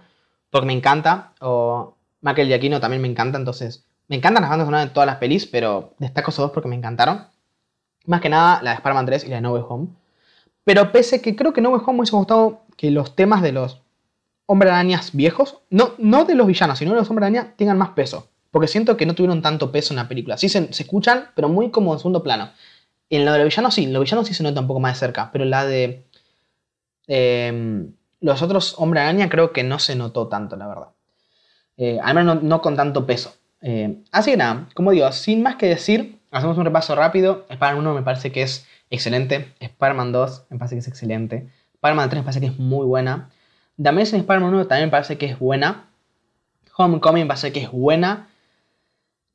porque me encanta. O Michael Giacchino también me encanta. Entonces, me encantan las bandas sonoras de todas las pelis, pero destaco esos dos porque me encantaron. Más que nada la de Spider-Man 3 y la de No Home. Pero pese que creo que No Home me hubiese gustado que los temas de los Hombre Arañas viejos, no, no de los villanos, sino de los Hombre Arañas, tengan más peso. Porque siento que no tuvieron tanto peso en la película. Sí se, escuchan, pero muy como en segundo plano. En la de los villanos sí, los villanos sí se nota un poco más de cerca, pero la de em, los otros Hombre Araña creo que no se notó tanto, la verdad. Eh, al menos no, con tanto peso. Eh, así que nada, como digo, sin más que decir, hacemos un repaso rápido. Spider-Man 1 me parece que es excelente. Spider-Man 2 me parece que es excelente. Spider-Man 3 me parece que es muy buena. The Amazing Spider-Man 1 también me parece que es buena. Homecoming me parece que es buena.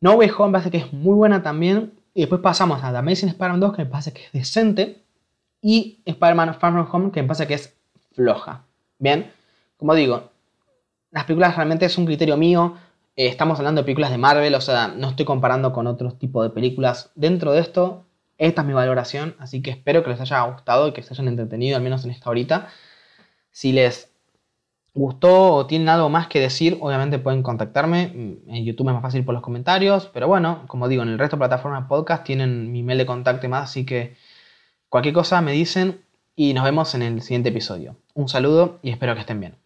No Way Home me parece que es muy buena también. Y después pasamos a The Amazing Spider-Man 2, que me parece que es decente. Y Spider-Man Far From Home, que me parece que es floja. Bien, como digo, las películas realmente es un criterio mío. Eh, estamos hablando de películas de Marvel, o sea, no estoy comparando con otros tipos de películas. Dentro de esto, esta es mi valoración, así que espero que les haya gustado y que se hayan entretenido, al menos en esta horita. Si les gustó o tienen algo más que decir, obviamente pueden contactarme. En YouTube es más fácil por los comentarios, pero bueno, como digo, en el resto de plataformas podcast tienen mi mail de contacto y más, así que cualquier cosa me dicen y nos vemos en el siguiente episodio. Un saludo y espero que estén bien.